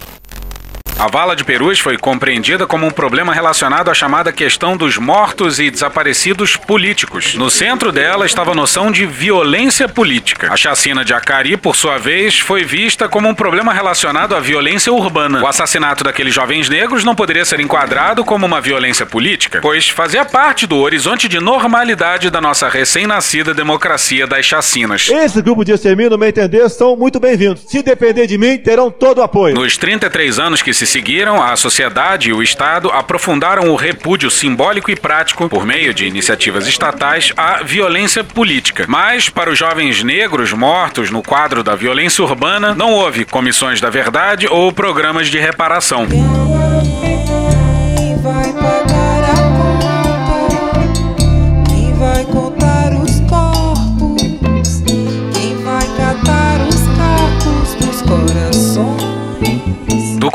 A vala de Perus foi compreendida como um problema relacionado à chamada questão dos mortos e desaparecidos políticos. No centro dela estava a noção de violência política. A chacina de Acari, por sua vez, foi vista como um problema relacionado à violência urbana. O assassinato daqueles jovens negros não poderia ser enquadrado como uma violência política, pois fazia parte do horizonte de normalidade da nossa recém-nascida democracia das chacinas. Esse grupo de extermínio, no meu entender, são muito bem-vindos. Se depender de mim, terão todo o apoio. Nos 33 anos que se seguiram, a sociedade e o Estado aprofundaram o repúdio simbólico e prático, por meio de iniciativas estatais, à violência política. Mas, para os jovens negros mortos no quadro da violência urbana, não houve comissões da verdade ou programas de reparação. vai pagar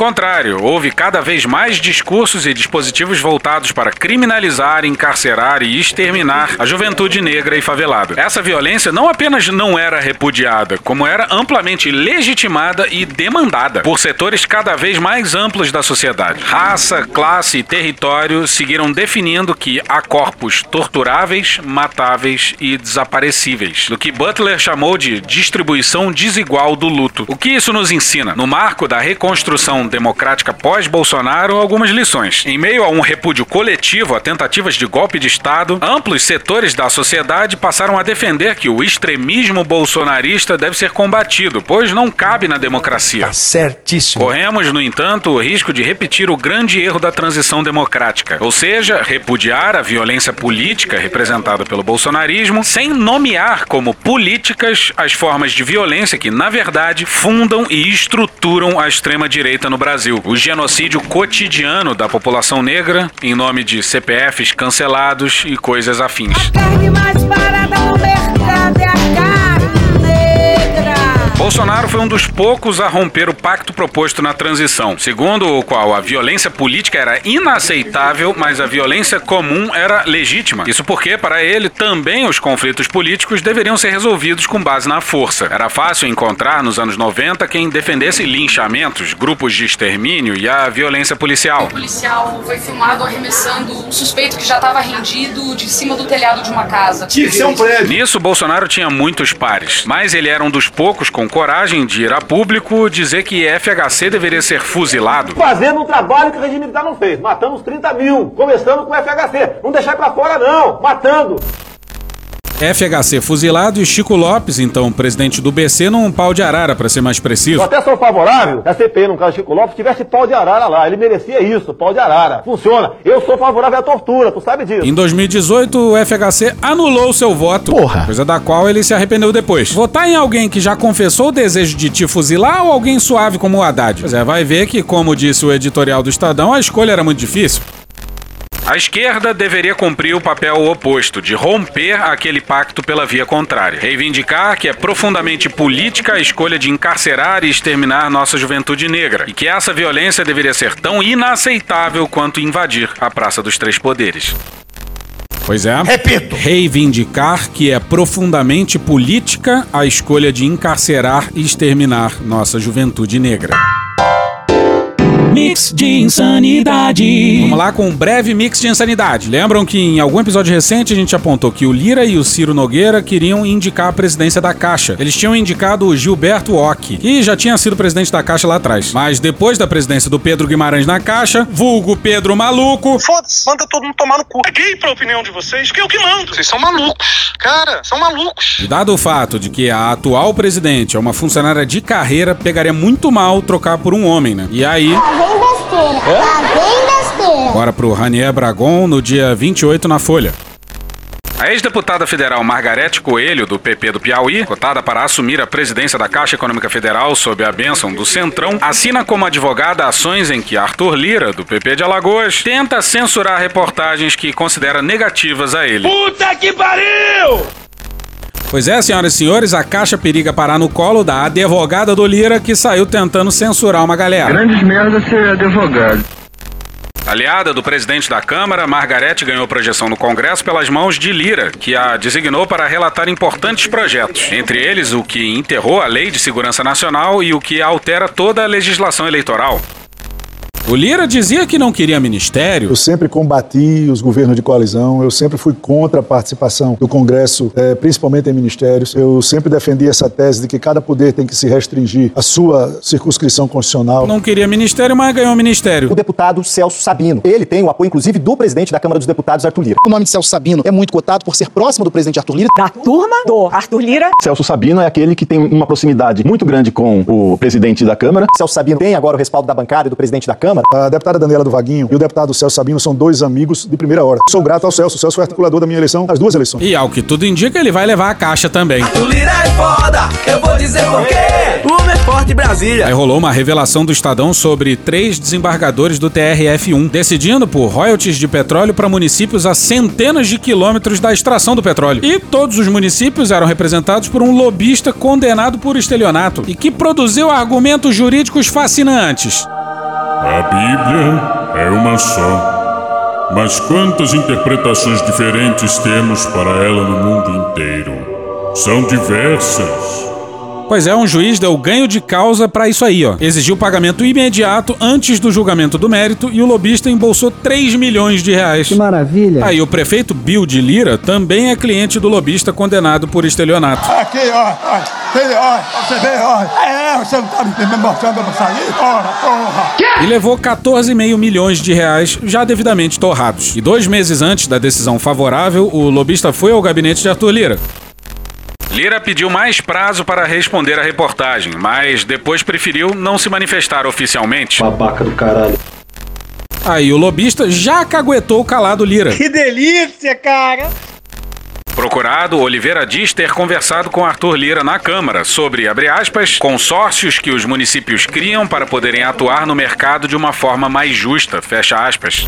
contrário, houve cada vez mais discursos e dispositivos voltados para criminalizar, encarcerar e exterminar a juventude negra e favelada. Essa violência não apenas não era repudiada, como era amplamente legitimada e demandada por setores cada vez mais amplos da sociedade. Raça, classe e território seguiram definindo que há corpos torturáveis, matáveis e desaparecíveis, do que Butler chamou de distribuição desigual do luto. O que isso nos ensina? No marco da reconstrução democrática pós-Bolsonaro, algumas lições. Em meio a um repúdio coletivo a tentativas de golpe de Estado, amplos setores da sociedade passaram a defender que o extremismo bolsonarista deve ser combatido, pois não cabe na democracia. certíssimo. Corremos, no entanto, o risco de repetir o grande erro da transição democrática, ou seja, repudiar a violência política representada pelo bolsonarismo, sem nomear como políticas as formas de violência que, na verdade, fundam e estruturam a extrema-direita no Brasil. O genocídio cotidiano da população negra, em nome de CPFs cancelados e coisas afins. carne mais barata no mercado Bolsonaro foi um dos poucos a romper o pacto proposto na transição, segundo o qual a violência política era inaceitável, mas a violência comum era legítima. Isso porque, para ele, também os conflitos políticos deveriam ser resolvidos com base na força. Era fácil encontrar nos anos 90 quem defendesse linchamentos, grupos de extermínio e a violência policial. O policial foi filmado arremessando um suspeito que já estava rendido de cima do telhado de uma casa. Nisso, Bolsonaro tinha muitos pares, mas ele era um dos poucos com coragem de ir a público dizer que FHC deveria ser fuzilado. Fazendo um trabalho que o regime militar não fez. Matamos 30 mil, começando com FHC. Não deixar pra fora, não. Matando. FHC fuzilado e Chico Lopes, então presidente do BC, num pau de arara, para ser mais preciso. Eu até sou favorável da CPI, no caso Chico Lopes, tivesse pau de arara lá. Ele merecia isso, pau de arara. Funciona. Eu sou favorável à tortura, tu sabe disso. Em 2018, o FHC anulou seu voto, Porra. coisa da qual ele se arrependeu depois. Votar em alguém que já confessou o desejo de te fuzilar ou alguém suave como o Haddad? Pois é, vai ver que, como disse o editorial do Estadão, a escolha era muito difícil. A esquerda deveria cumprir o papel oposto, de romper aquele pacto pela via contrária. Reivindicar que é profundamente política a escolha de encarcerar e exterminar nossa juventude negra, e que essa violência deveria ser tão inaceitável quanto invadir a Praça dos Três Poderes. Pois é. Repito. Reivindicar que é profundamente política a escolha de encarcerar e exterminar nossa juventude negra. Mix de insanidade. Vamos lá com um breve mix de insanidade. Lembram que em algum episódio recente a gente apontou que o Lira e o Ciro Nogueira queriam indicar a presidência da Caixa. Eles tinham indicado o Gilberto Ock, que já tinha sido presidente da Caixa lá atrás. Mas depois da presidência do Pedro Guimarães na Caixa, vulgo Pedro Maluco, Foda-se, manda todo mundo tomar no cu. Caguei pra opinião de vocês, que eu que mando. Vocês são malucos. cara, são malucos. E dado o fato de que a atual presidente é uma funcionária de carreira, pegaria muito mal trocar por um homem, né? E aí. Vem besteira, lá vem besteira. Bora pro Ranier Bragon no dia 28 na Folha. A ex-deputada federal Margarete Coelho, do PP do Piauí, cotada para assumir a presidência da Caixa Econômica Federal sob a bênção do Centrão, assina como advogada ações em que Arthur Lira, do PP de Alagoas, tenta censurar reportagens que considera negativas a ele. Puta que pariu! Pois é, senhoras e senhores, a Caixa periga parar no colo da advogada do Lira que saiu tentando censurar uma galera. Grandes merda ser advogado. Aliada do presidente da Câmara, Margarete ganhou projeção no Congresso pelas mãos de Lira, que a designou para relatar importantes projetos, entre eles o que enterrou a Lei de Segurança Nacional e o que altera toda a legislação eleitoral. O Lira dizia que não queria ministério. Eu sempre combati os governos de coalizão, eu sempre fui contra a participação do Congresso, eh, principalmente em ministérios. Eu sempre defendi essa tese de que cada poder tem que se restringir à sua circunscrição constitucional. Não queria ministério, mas ganhou ministério. O deputado Celso Sabino. Ele tem o apoio, inclusive, do presidente da Câmara dos Deputados, Arthur Lira. O nome de Celso Sabino é muito cotado por ser próximo do presidente Arthur Lira. Da turma do Arthur Lira. Celso Sabino é aquele que tem uma proximidade muito grande com o presidente da Câmara. Celso Sabino tem agora o respaldo da bancada e do presidente da Câmara. A deputada Daniela do Vaguinho e o deputado Celso Sabino são dois amigos de primeira hora. Sou grato ao Celso. O Celso foi articulador da minha eleição, as duas eleições. E ao que tudo indica, ele vai levar a caixa também. O Lira é foda, eu vou dizer por quê. O é forte Brasília. Aí rolou uma revelação do Estadão sobre três desembargadores do TRF1 decidindo por royalties de petróleo para municípios a centenas de quilômetros da extração do petróleo. E todos os municípios eram representados por um lobista condenado por estelionato e que produziu argumentos jurídicos fascinantes. A Bíblia é uma só. Mas quantas interpretações diferentes temos para ela no mundo inteiro? São diversas. Pois é, um juiz deu ganho de causa pra isso aí, ó. Exigiu pagamento imediato antes do julgamento do mérito e o lobista embolsou 3 milhões de reais. Que maravilha. Aí o prefeito Bill de Lira também é cliente do lobista condenado por estelionato. Aqui, ó, ó, ele, ó, você vê, ó. É, você não tá me mostrando pra sair? Ora, porra. E levou 14,5 milhões de reais já devidamente torrados. E dois meses antes da decisão favorável, o lobista foi ao gabinete de Arthur Lira. Lira pediu mais prazo para responder à reportagem, mas depois preferiu não se manifestar oficialmente. Babaca do caralho. Aí o lobista já caguetou calado Lira. Que delícia, cara. Procurado, Oliveira diz ter conversado com Arthur Lira na Câmara sobre, abre aspas, consórcios que os municípios criam para poderem atuar no mercado de uma forma mais justa, fecha aspas.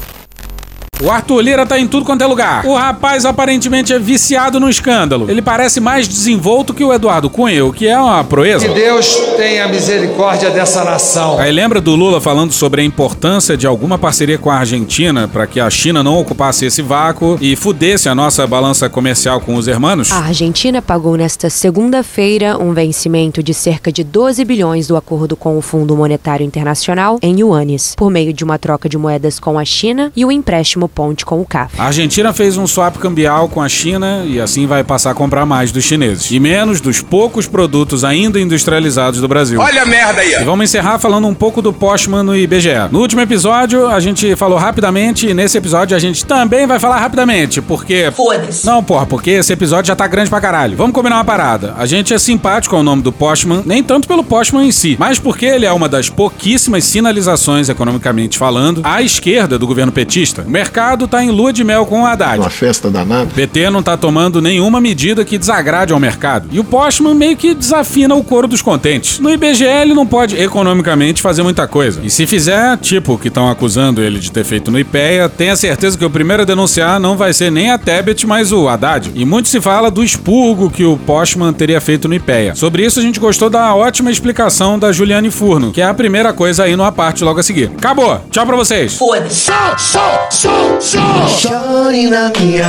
O Arthur Lira tá em tudo quanto é lugar. O rapaz aparentemente é viciado no escândalo. Ele parece mais desenvolto que o Eduardo Cunha, o que é uma proeza. Que Deus tenha misericórdia dessa nação. Aí lembra do Lula falando sobre a importância de alguma parceria com a Argentina para que a China não ocupasse esse vácuo e fudesse a nossa balança comercial com os hermanos? A Argentina pagou nesta segunda-feira um vencimento de cerca de 12 bilhões do acordo com o Fundo Monetário Internacional em yuanes, por meio de uma troca de moedas com a China e o empréstimo ponte com o CAF. A Argentina fez um swap cambial com a China e assim vai passar a comprar mais dos chineses e menos dos poucos produtos ainda industrializados do Brasil. Olha a merda aí. E vamos encerrar falando um pouco do Postman no IBGE. No último episódio a gente falou rapidamente e nesse episódio a gente também vai falar rapidamente, porque Foda-se. Não, porra, porque esse episódio já tá grande pra caralho. Vamos combinar uma parada. A gente é simpático ao nome do Postman, nem tanto pelo Postman em si, mas porque ele é uma das pouquíssimas sinalizações economicamente falando à esquerda do governo petista. O mercado tá em lua de mel com o Haddad. Uma festa danada. PT não tá tomando nenhuma medida que desagrade ao mercado. E o Postman meio que desafina o coro dos contentes. No IBGE ele não pode economicamente fazer muita coisa. E se fizer, tipo que estão acusando ele de ter feito no IPEA, tenha certeza que o primeiro a denunciar não vai ser nem a Tebet, mas o Haddad. E muito se fala do expurgo que o Postman teria feito no IPEA. Sobre isso a gente gostou da ótima explicação da Juliane Furno, que é a primeira coisa aí no parte logo a seguir. Acabou! Tchau pra vocês! Foda-se.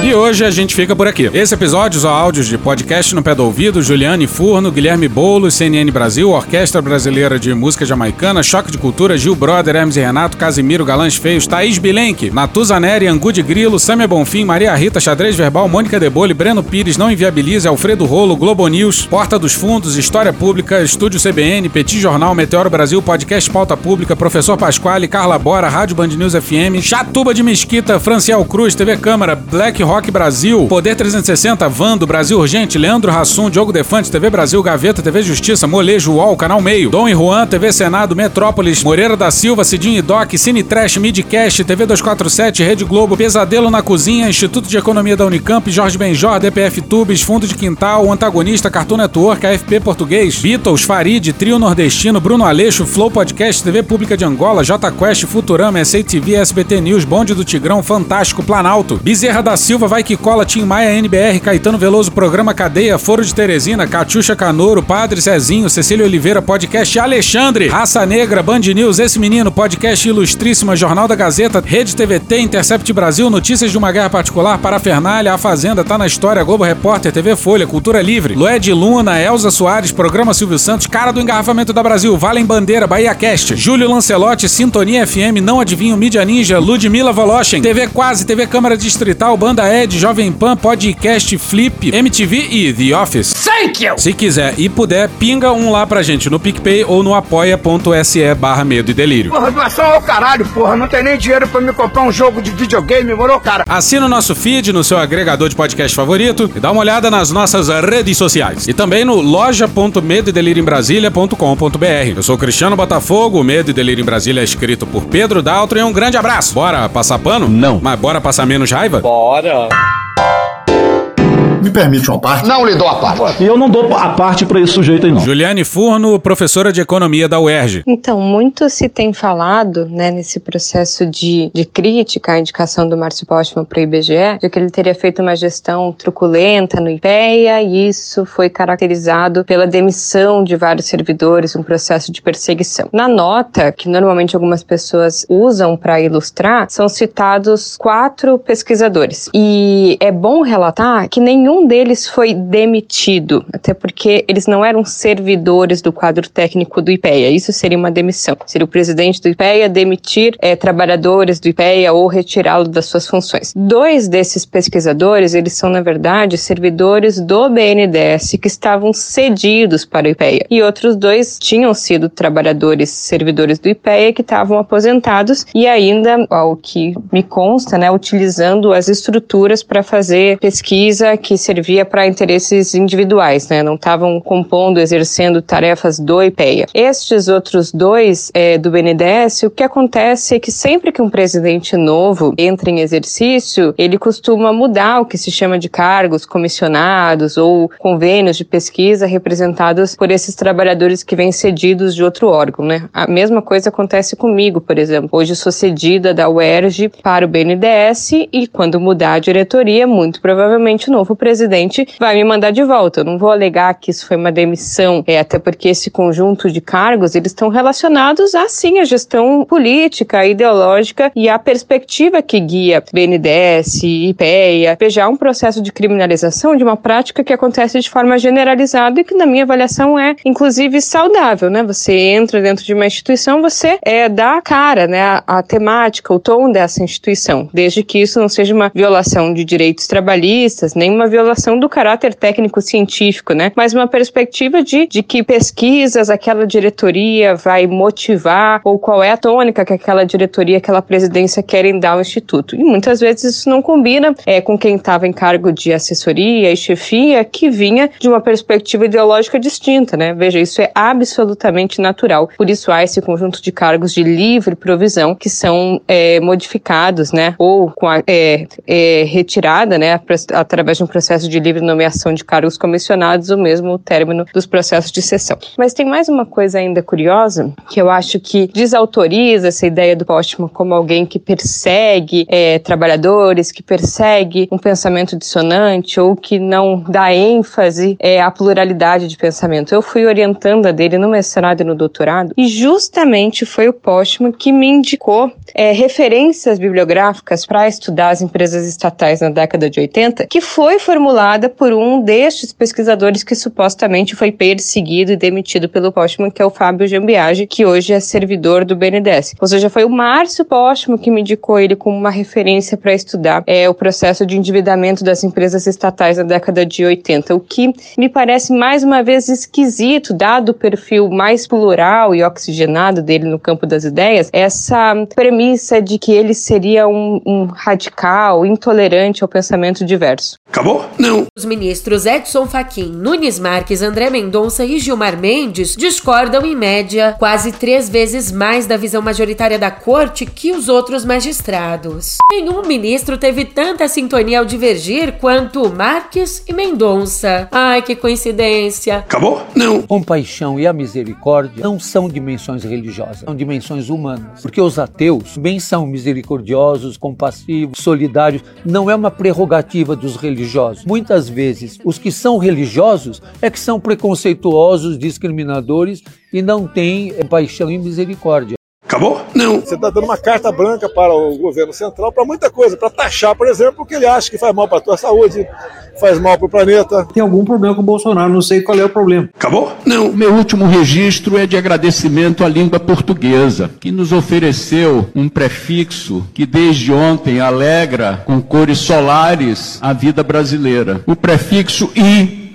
E hoje a gente fica por aqui. Esse episódio são áudios de podcast no pé do ouvido, Juliane Furno, Guilherme Boulos, CNN Brasil, Orquestra Brasileira de Música Jamaicana, Choque de Cultura, Gil Brother, Hermes e Renato, Casimiro, Galãs Feios, Thaís Bilenque, Natuza Neri, Angu de Grilo, Samia Bonfim, Maria Rita, Xadrez Verbal, Mônica Debole, Breno Pires, Não Inviabilize, Alfredo Rolo, Globo News, Porta dos Fundos, História Pública, Estúdio CBN, Petit Jornal, Meteoro Brasil, Podcast Pauta Pública, Professor Pasquale, Carla Bora, Rádio Band News FM, Chatuba de Mesquita, Franciel Cruz, TV Câmara, Black Rock Brasil, Poder 360, Vando, Brasil Urgente, Leandro Rassum, Diogo Defante, TV Brasil, Gaveta, TV Justiça, Molejo, UOL, Canal Meio, Dom e Juan, TV Senado, Metrópolis, Moreira da Silva, Cidinho e Doc, Cine Trash, Midcast, TV 247, Rede Globo, Pesadelo na Cozinha, Instituto de Economia da Unicamp, Jorge Benjor, DPF Tubes, Fundo de Quintal, Antagonista, Cartoon Network, AFP Português, Beatles, Farid, Trio Nordestino, Bruno Aleixo, Flow Podcast, TV Pública de Angola, J Quest, Futurama, SATV, SBT News, Bonde do Tigrão, Fantástico, Planalto, Bezerra da Silva, Vai Que Cola, Tim Maia, NBR, Caetano Veloso, Programa Cadeia, Foro de Teresina, Catiuxa Canoro, Padre Cezinho, Cecília Oliveira, Podcast Alexandre, Raça Negra, Band News, Esse Menino, Podcast Ilustríssima, Jornal da Gazeta, Rede TVT, Intercept Brasil, Notícias de uma Guerra Particular, Parafernália, A Fazenda, Tá na História, Globo Repórter, TV Folha, Cultura Livre, Lued Luna, Elza Soares, Programa Silvio Santos, Cara do Engarrafamento da Brasil, Valem Bandeira, Bahia Cast, Júlio Lancelotti, Sintonia FM, Não Adivinho, Mídia Ninja, Ludmila Voloshin, TV Quase, TV Câmara Distrital, Banda Ed, Jovem Pan, Podcast Flip, MTV e The Office. Thank you! Se quiser e puder, pinga um lá pra gente no PicPay ou no apoia.se barra medo e delírio. Porra, doação ao caralho, porra. Não tem nem dinheiro pra me comprar um jogo de videogame, morou, cara? Assina o nosso feed no seu agregador de podcast favorito e dá uma olhada nas nossas redes sociais. E também no loja.medoedelirioembrasilha.com.br. Eu sou Cristiano Botafogo, o Medo e Delírio em Brasília é escrito por Pedro Daltro e um grande abraço. Bora passar pano? Não. Mas bora passar menos raiva? Bora. Me permite uma parte? Não lhe dou a parte. E eu não dou a parte pra esse sujeito aí, não. Juliane Furno, professora de Economia da UERJ. Então, muito se tem falado, né, nesse processo de, de crítica à indicação do Márcio Postman para o IBGE, de que ele teria feito uma gestão truculenta no IPEA e isso foi caracterizado pela demissão de vários servidores, um processo de perseguição. Na nota, que normalmente algumas pessoas usam para ilustrar, são citados quatro pesquisadores. E é bom relatar que nenhum deles foi demitido, até porque eles não eram servidores do quadro técnico do IPEA. Isso seria uma demissão. Seria o presidente do IPEA demitir é, trabalhadores do IPEA ou retirá-lo das suas funções. Dois desses pesquisadores, eles são, na verdade, servidores do BNDES que estavam cedidos para o IPEA. E outros dois tinham sido trabalhadores, servidores do IPEA que estavam aposentados e ainda, ao que me consta, né, utilizando as estruturas para fazer pesquisa que servia para interesses individuais, né? Não estavam compondo, exercendo tarefas do IPEA. Estes outros dois é, do BNDES, o que acontece é que sempre que um presidente novo entra em exercício, ele costuma mudar o que se chama de cargos comissionados ou convênios de pesquisa representados por esses trabalhadores que vêm cedidos de outro órgão, né? A mesma coisa acontece comigo, por exemplo. Hoje sou cedida da UERJ para o BNDES e quando mudar a diretoria, muito provavelmente o novo presidente vai me mandar de volta. Eu não vou alegar que isso foi uma demissão, é, até porque esse conjunto de cargos, eles estão relacionados a, sim, a gestão política, ideológica e a perspectiva que guia BNDES, IPEA. Há um processo de criminalização de uma prática que acontece de forma generalizada e que, na minha avaliação, é, inclusive, saudável, né? Você entra dentro de uma instituição, você é, dá a cara, né? A, a temática, o tom dessa instituição, desde que isso não seja uma violação de direitos trabalhistas, nem uma violação do caráter técnico-científico, né? Mas uma perspectiva de, de que pesquisas aquela diretoria vai motivar ou qual é a tônica que aquela diretoria, aquela presidência querem dar ao instituto. E muitas vezes isso não combina é, com quem estava em cargo de assessoria e chefia, que vinha de uma perspectiva ideológica distinta, né? Veja, isso é absolutamente natural. Por isso há esse conjunto de cargos de livre provisão que são é, modificados, né? Ou com a é, é, retirada, né? Através de um processo de livre nomeação de cargos comissionados, ou mesmo o término dos processos de sessão. Mas tem mais uma coisa ainda curiosa, que eu acho que desautoriza essa ideia do Postman como alguém que persegue é, trabalhadores, que persegue um pensamento dissonante ou que não dá ênfase é, à pluralidade de pensamento. Eu fui orientanda dele no mestrado e no doutorado e justamente foi o Postman que me indicou é, referências bibliográficas para estudar as empresas estatais na década de 80, que foi formulada por um destes pesquisadores que supostamente foi perseguido e demitido pelo Postman, que é o Fábio Jambiage, que hoje é servidor do BNDES. Ou seja, foi o Márcio Postman que me indicou ele como uma referência para estudar é, o processo de endividamento das empresas estatais na década de 80, o que me parece mais uma vez esquisito, dado o perfil mais plural e oxigenado dele no campo das ideias, essa premissa de que ele seria um, um radical, intolerante ao pensamento diverso. Acabou? Não. Os ministros Edson Fachin, Nunes Marques, André Mendonça e Gilmar Mendes discordam em média quase três vezes mais da visão majoritária da corte que os outros magistrados. Nenhum ministro teve tanta sintonia ao divergir quanto Marques e Mendonça. Ai, que coincidência. Acabou? Não. Compaixão e a misericórdia não são dimensões religiosas, são dimensões humanas. Porque os ateus bem são misericordiosos, compassivos, solidários. Não é uma prerrogativa dos religiosos. Muitas vezes, os que são religiosos é que são preconceituosos, discriminadores e não têm paixão e misericórdia. Acabou? Não. Você está dando uma carta branca para o governo central para muita coisa, para taxar, por exemplo, o que ele acha que faz mal para a tua saúde, faz mal para o planeta. Tem algum problema com o Bolsonaro, não sei qual é o problema. Acabou? Não. Meu último registro é de agradecimento à língua portuguesa, que nos ofereceu um prefixo que desde ontem alegra com cores solares a vida brasileira. O prefixo i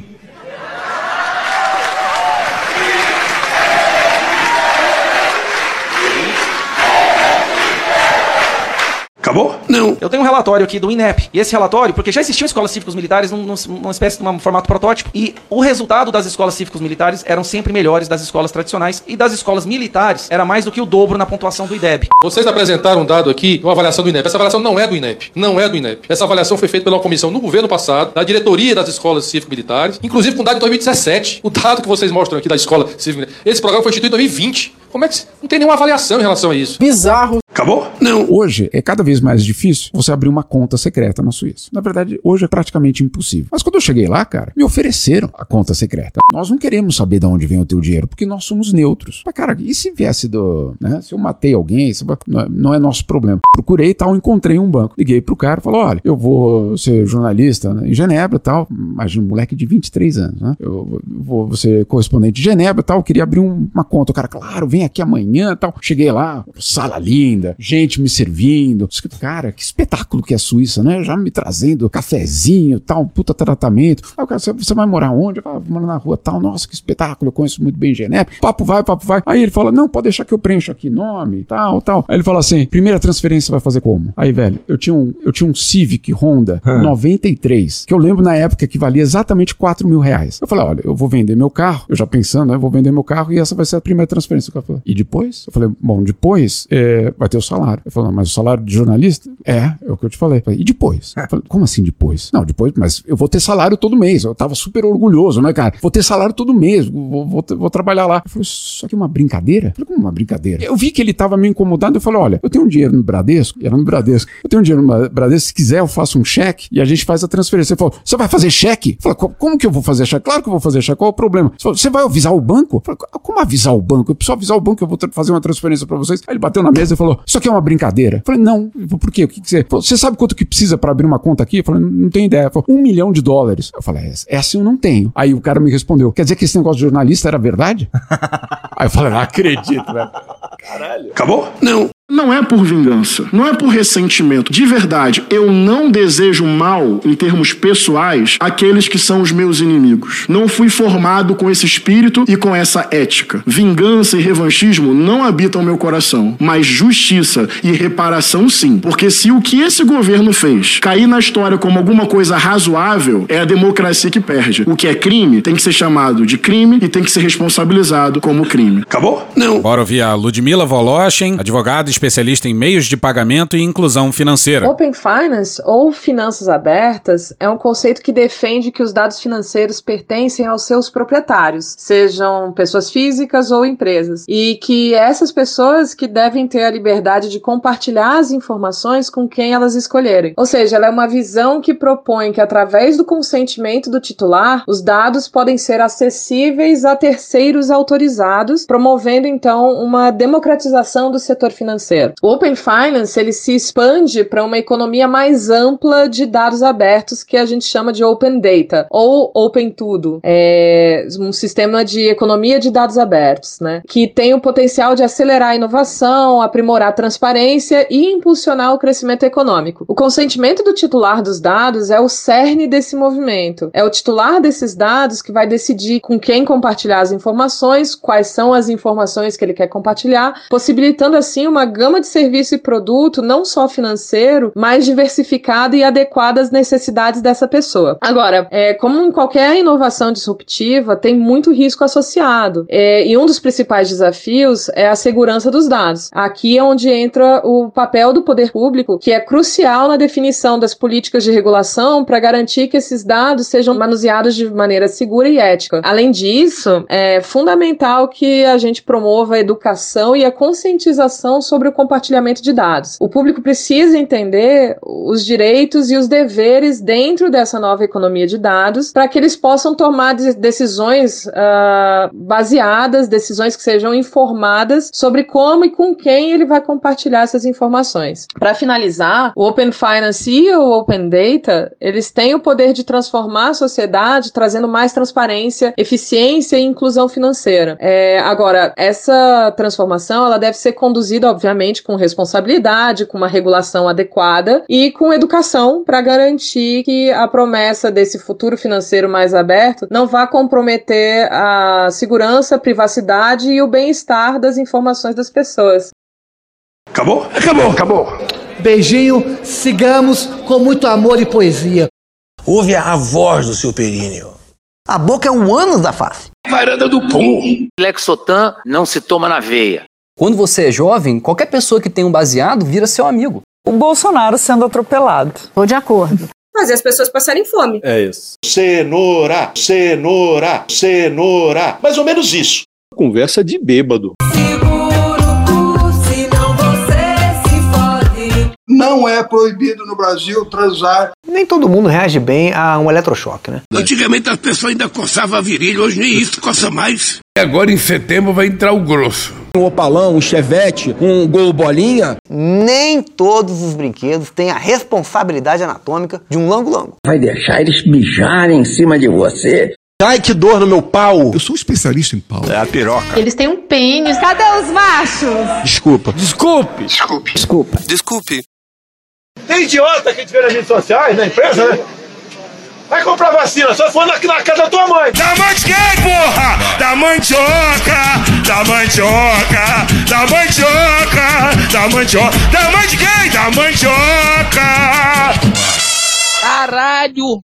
Acabou? Não. Eu tenho um relatório aqui do INEP. E esse relatório, porque já existiam escolas cívicos militares num, num, numa espécie de um formato protótipo. E o resultado das escolas cívicos militares eram sempre melhores das escolas tradicionais. E das escolas militares era mais do que o dobro na pontuação do IDEB. Vocês apresentaram um dado aqui, uma avaliação do INEP. Essa avaliação não é do INEP. Não é do INEP. Essa avaliação foi feita pela comissão no governo passado, da diretoria das escolas cívico-militares, inclusive com dado de 2017. O dado que vocês mostram aqui da escola cívico Esse programa foi instituído em 2020. Como é que não tem nenhuma avaliação em relação a isso? Bizarro. Acabou? Não. Hoje é cada vez mais difícil você abrir uma conta secreta na Suíça. Na verdade, hoje é praticamente impossível. Mas quando eu cheguei lá, cara, me ofereceram a conta secreta. Nós não queremos saber de onde vem o teu dinheiro, porque nós somos neutros. Mas, cara, e se viesse do. Né, se eu matei alguém, não é nosso problema. Procurei e tal, encontrei um banco. Liguei pro cara e falou: olha, eu vou ser jornalista né, em Genebra e tal. Imagina um moleque de 23 anos, né? Eu vou ser correspondente de Genebra e tal. Eu queria abrir um, uma conta. O cara, claro, vem aqui amanhã e tal. Cheguei lá, sala linda, gente me servindo. Cara, que espetáculo que é a Suíça, né? Já me trazendo cafezinho tal, puta tratamento. Aí o cara, você vai morar onde? Eu falo, moro na rua tal. Nossa, que espetáculo, eu conheço muito bem Genebra. Papo vai, papo vai. Aí ele fala, não, pode deixar que eu preencho aqui nome, tal, tal. Aí ele fala assim, primeira transferência vai fazer como? Aí, velho, eu tinha um, eu tinha um Civic Honda 93, que eu lembro na época que valia exatamente 4 mil reais. Eu falei, olha, eu vou vender meu carro, eu já pensando, né? Vou vender meu carro e essa vai ser a primeira transferência. O cara falou, e depois? Eu falei, bom, depois é, vai ter o salário. Ele falou, mas o salário de jornalista? É, é o que eu te falei. Eu e depois? Eu falei, como assim depois? Não, depois, mas eu vou ter salário todo mês. Eu tava super orgulhoso, né, cara? Vou ter salário todo mês, vou, vou, vou trabalhar lá. Eu falei, isso aqui é uma brincadeira? Eu falei, como uma brincadeira? Eu vi que ele tava meio incomodado, eu falei, olha, eu tenho um dinheiro no Bradesco, era no Bradesco, eu tenho um dinheiro no Bradesco, se quiser eu faço um cheque e a gente faz a transferência. Ele falou, você vai fazer cheque? Eu falei, como que eu vou fazer cheque? Claro que eu vou fazer cheque, qual é o problema? Falou, você vai avisar o banco? Eu falei, como avisar o banco? Eu preciso avisar o banco que eu vou fazer uma transferência para vocês. Aí ele bateu na mesa e falou, isso aqui é uma brincadeira. Eu falei, não, por quê? O que, que você... Você sabe quanto que precisa para abrir uma conta aqui? Eu falei, não tenho ideia. Falou, um milhão de dólares. Eu falei, essa eu não tenho. Aí o cara me respondeu, quer dizer que esse negócio de jornalista era verdade? Aí eu falei, não acredito, velho. Caralho. Acabou? Não. Não é por vingança, não é por ressentimento. De verdade, eu não desejo mal, em termos pessoais, àqueles que são os meus inimigos. Não fui formado com esse espírito e com essa ética. Vingança e revanchismo não habitam meu coração, mas justiça e reparação sim. Porque se o que esse governo fez cair na história como alguma coisa razoável, é a democracia que perde. O que é crime tem que ser chamado de crime e tem que ser responsabilizado como crime. Acabou? Não. Bora ouvir a Ludmila Voloshin, advogada especialista em meios de pagamento e inclusão financeira. Open Finance, ou finanças abertas, é um conceito que defende que os dados financeiros pertencem aos seus proprietários, sejam pessoas físicas ou empresas, e que essas pessoas que devem ter a liberdade de compartilhar as informações com quem elas escolherem. Ou seja, ela é uma visão que propõe que através do consentimento do titular, os dados podem ser acessíveis a terceiros autorizados, promovendo então uma democratização do setor financeiro O Open Finance ele se expande para uma economia mais ampla de dados abertos que a gente chama de Open Data ou Open Tudo, é um sistema de economia de dados abertos, né? Que tem o potencial de acelerar a inovação, aprimorar a transparência e impulsionar o crescimento econômico. O consentimento do titular dos dados é o cerne desse movimento. É o titular desses dados que vai decidir com quem compartilhar as informações, quais são as informações que ele quer compartilhar, possibilitando assim uma gama de serviço e produto não só financeiro, mas diversificado e adequado às necessidades dessa pessoa. Agora, é, como em qualquer inovação disruptiva, tem muito risco associado. É, e um dos principais desafios é a segurança dos dados. Aqui é onde entra o papel do poder público, que é crucial na definição das políticas de regulação para garantir que esses dados sejam manuseados de maneira segura e ética. Além disso, é fundamental que a gente promova a educação e a conscientização sobre o compartilhamento de dados. O público precisa entender os direitos e os deveres dentro dessa nova economia de dados para que eles possam tomar decisões uh, baseadas, decisões que sejam informadas sobre como e com quem ele vai compartilhar essas informações. Para finalizar, o Open Finance e o Open Data, eles têm o poder de transformar a sociedade, trazendo mais transparência, eficiência e inclusão financeira. É, agora, essa transformação ela deve ser conduzida, obviamente, com responsabilidade, com uma regulação adequada e com educação para garantir que a promessa desse futuro financeiro mais aberto não vá comprometer a segurança, a privacidade e o bem-estar das informações das pessoas. Acabou? Acabou. Acabou. Beijinho, sigamos com muito amor e poesia. Ouve a voz do seu períneo. A boca é o ânus da face. Varanda do pum. Lexotan não se toma na veia. Quando você é jovem, qualquer pessoa que tem um baseado vira seu amigo. O Bolsonaro sendo atropelado. Tô de acordo. Fazer as pessoas passarem fome. É isso. Cenoura, cenoura, cenoura. Mais ou menos isso. Conversa de bêbado. Não é proibido no Brasil transar. Nem todo mundo reage bem a um eletrochoque, né? Antigamente as pessoas ainda coçavam a virilha, hoje nem isso coça mais. E agora em setembro vai entrar o grosso. Um opalão, um chevette, um gol bolinha. Nem todos os brinquedos têm a responsabilidade anatômica de um lango-lango. Vai deixar eles mijarem em cima de você? Ai, que dor no meu pau! Eu sou um especialista em pau. É a piroca. Eles têm um pênis. Cadê os machos? Desculpa. Desculpe. Desculpe. Desculpa. Desculpe. Tem idiota que a gente vê nas redes sociais, na empresa, né? Vai comprar vacina, só for na, na casa da tua mãe. Da mãe de quem, porra? Da mandioca, da mandioca, da mandioca, da mandioca. Da mãe de quem? Da mandioca. Caralho!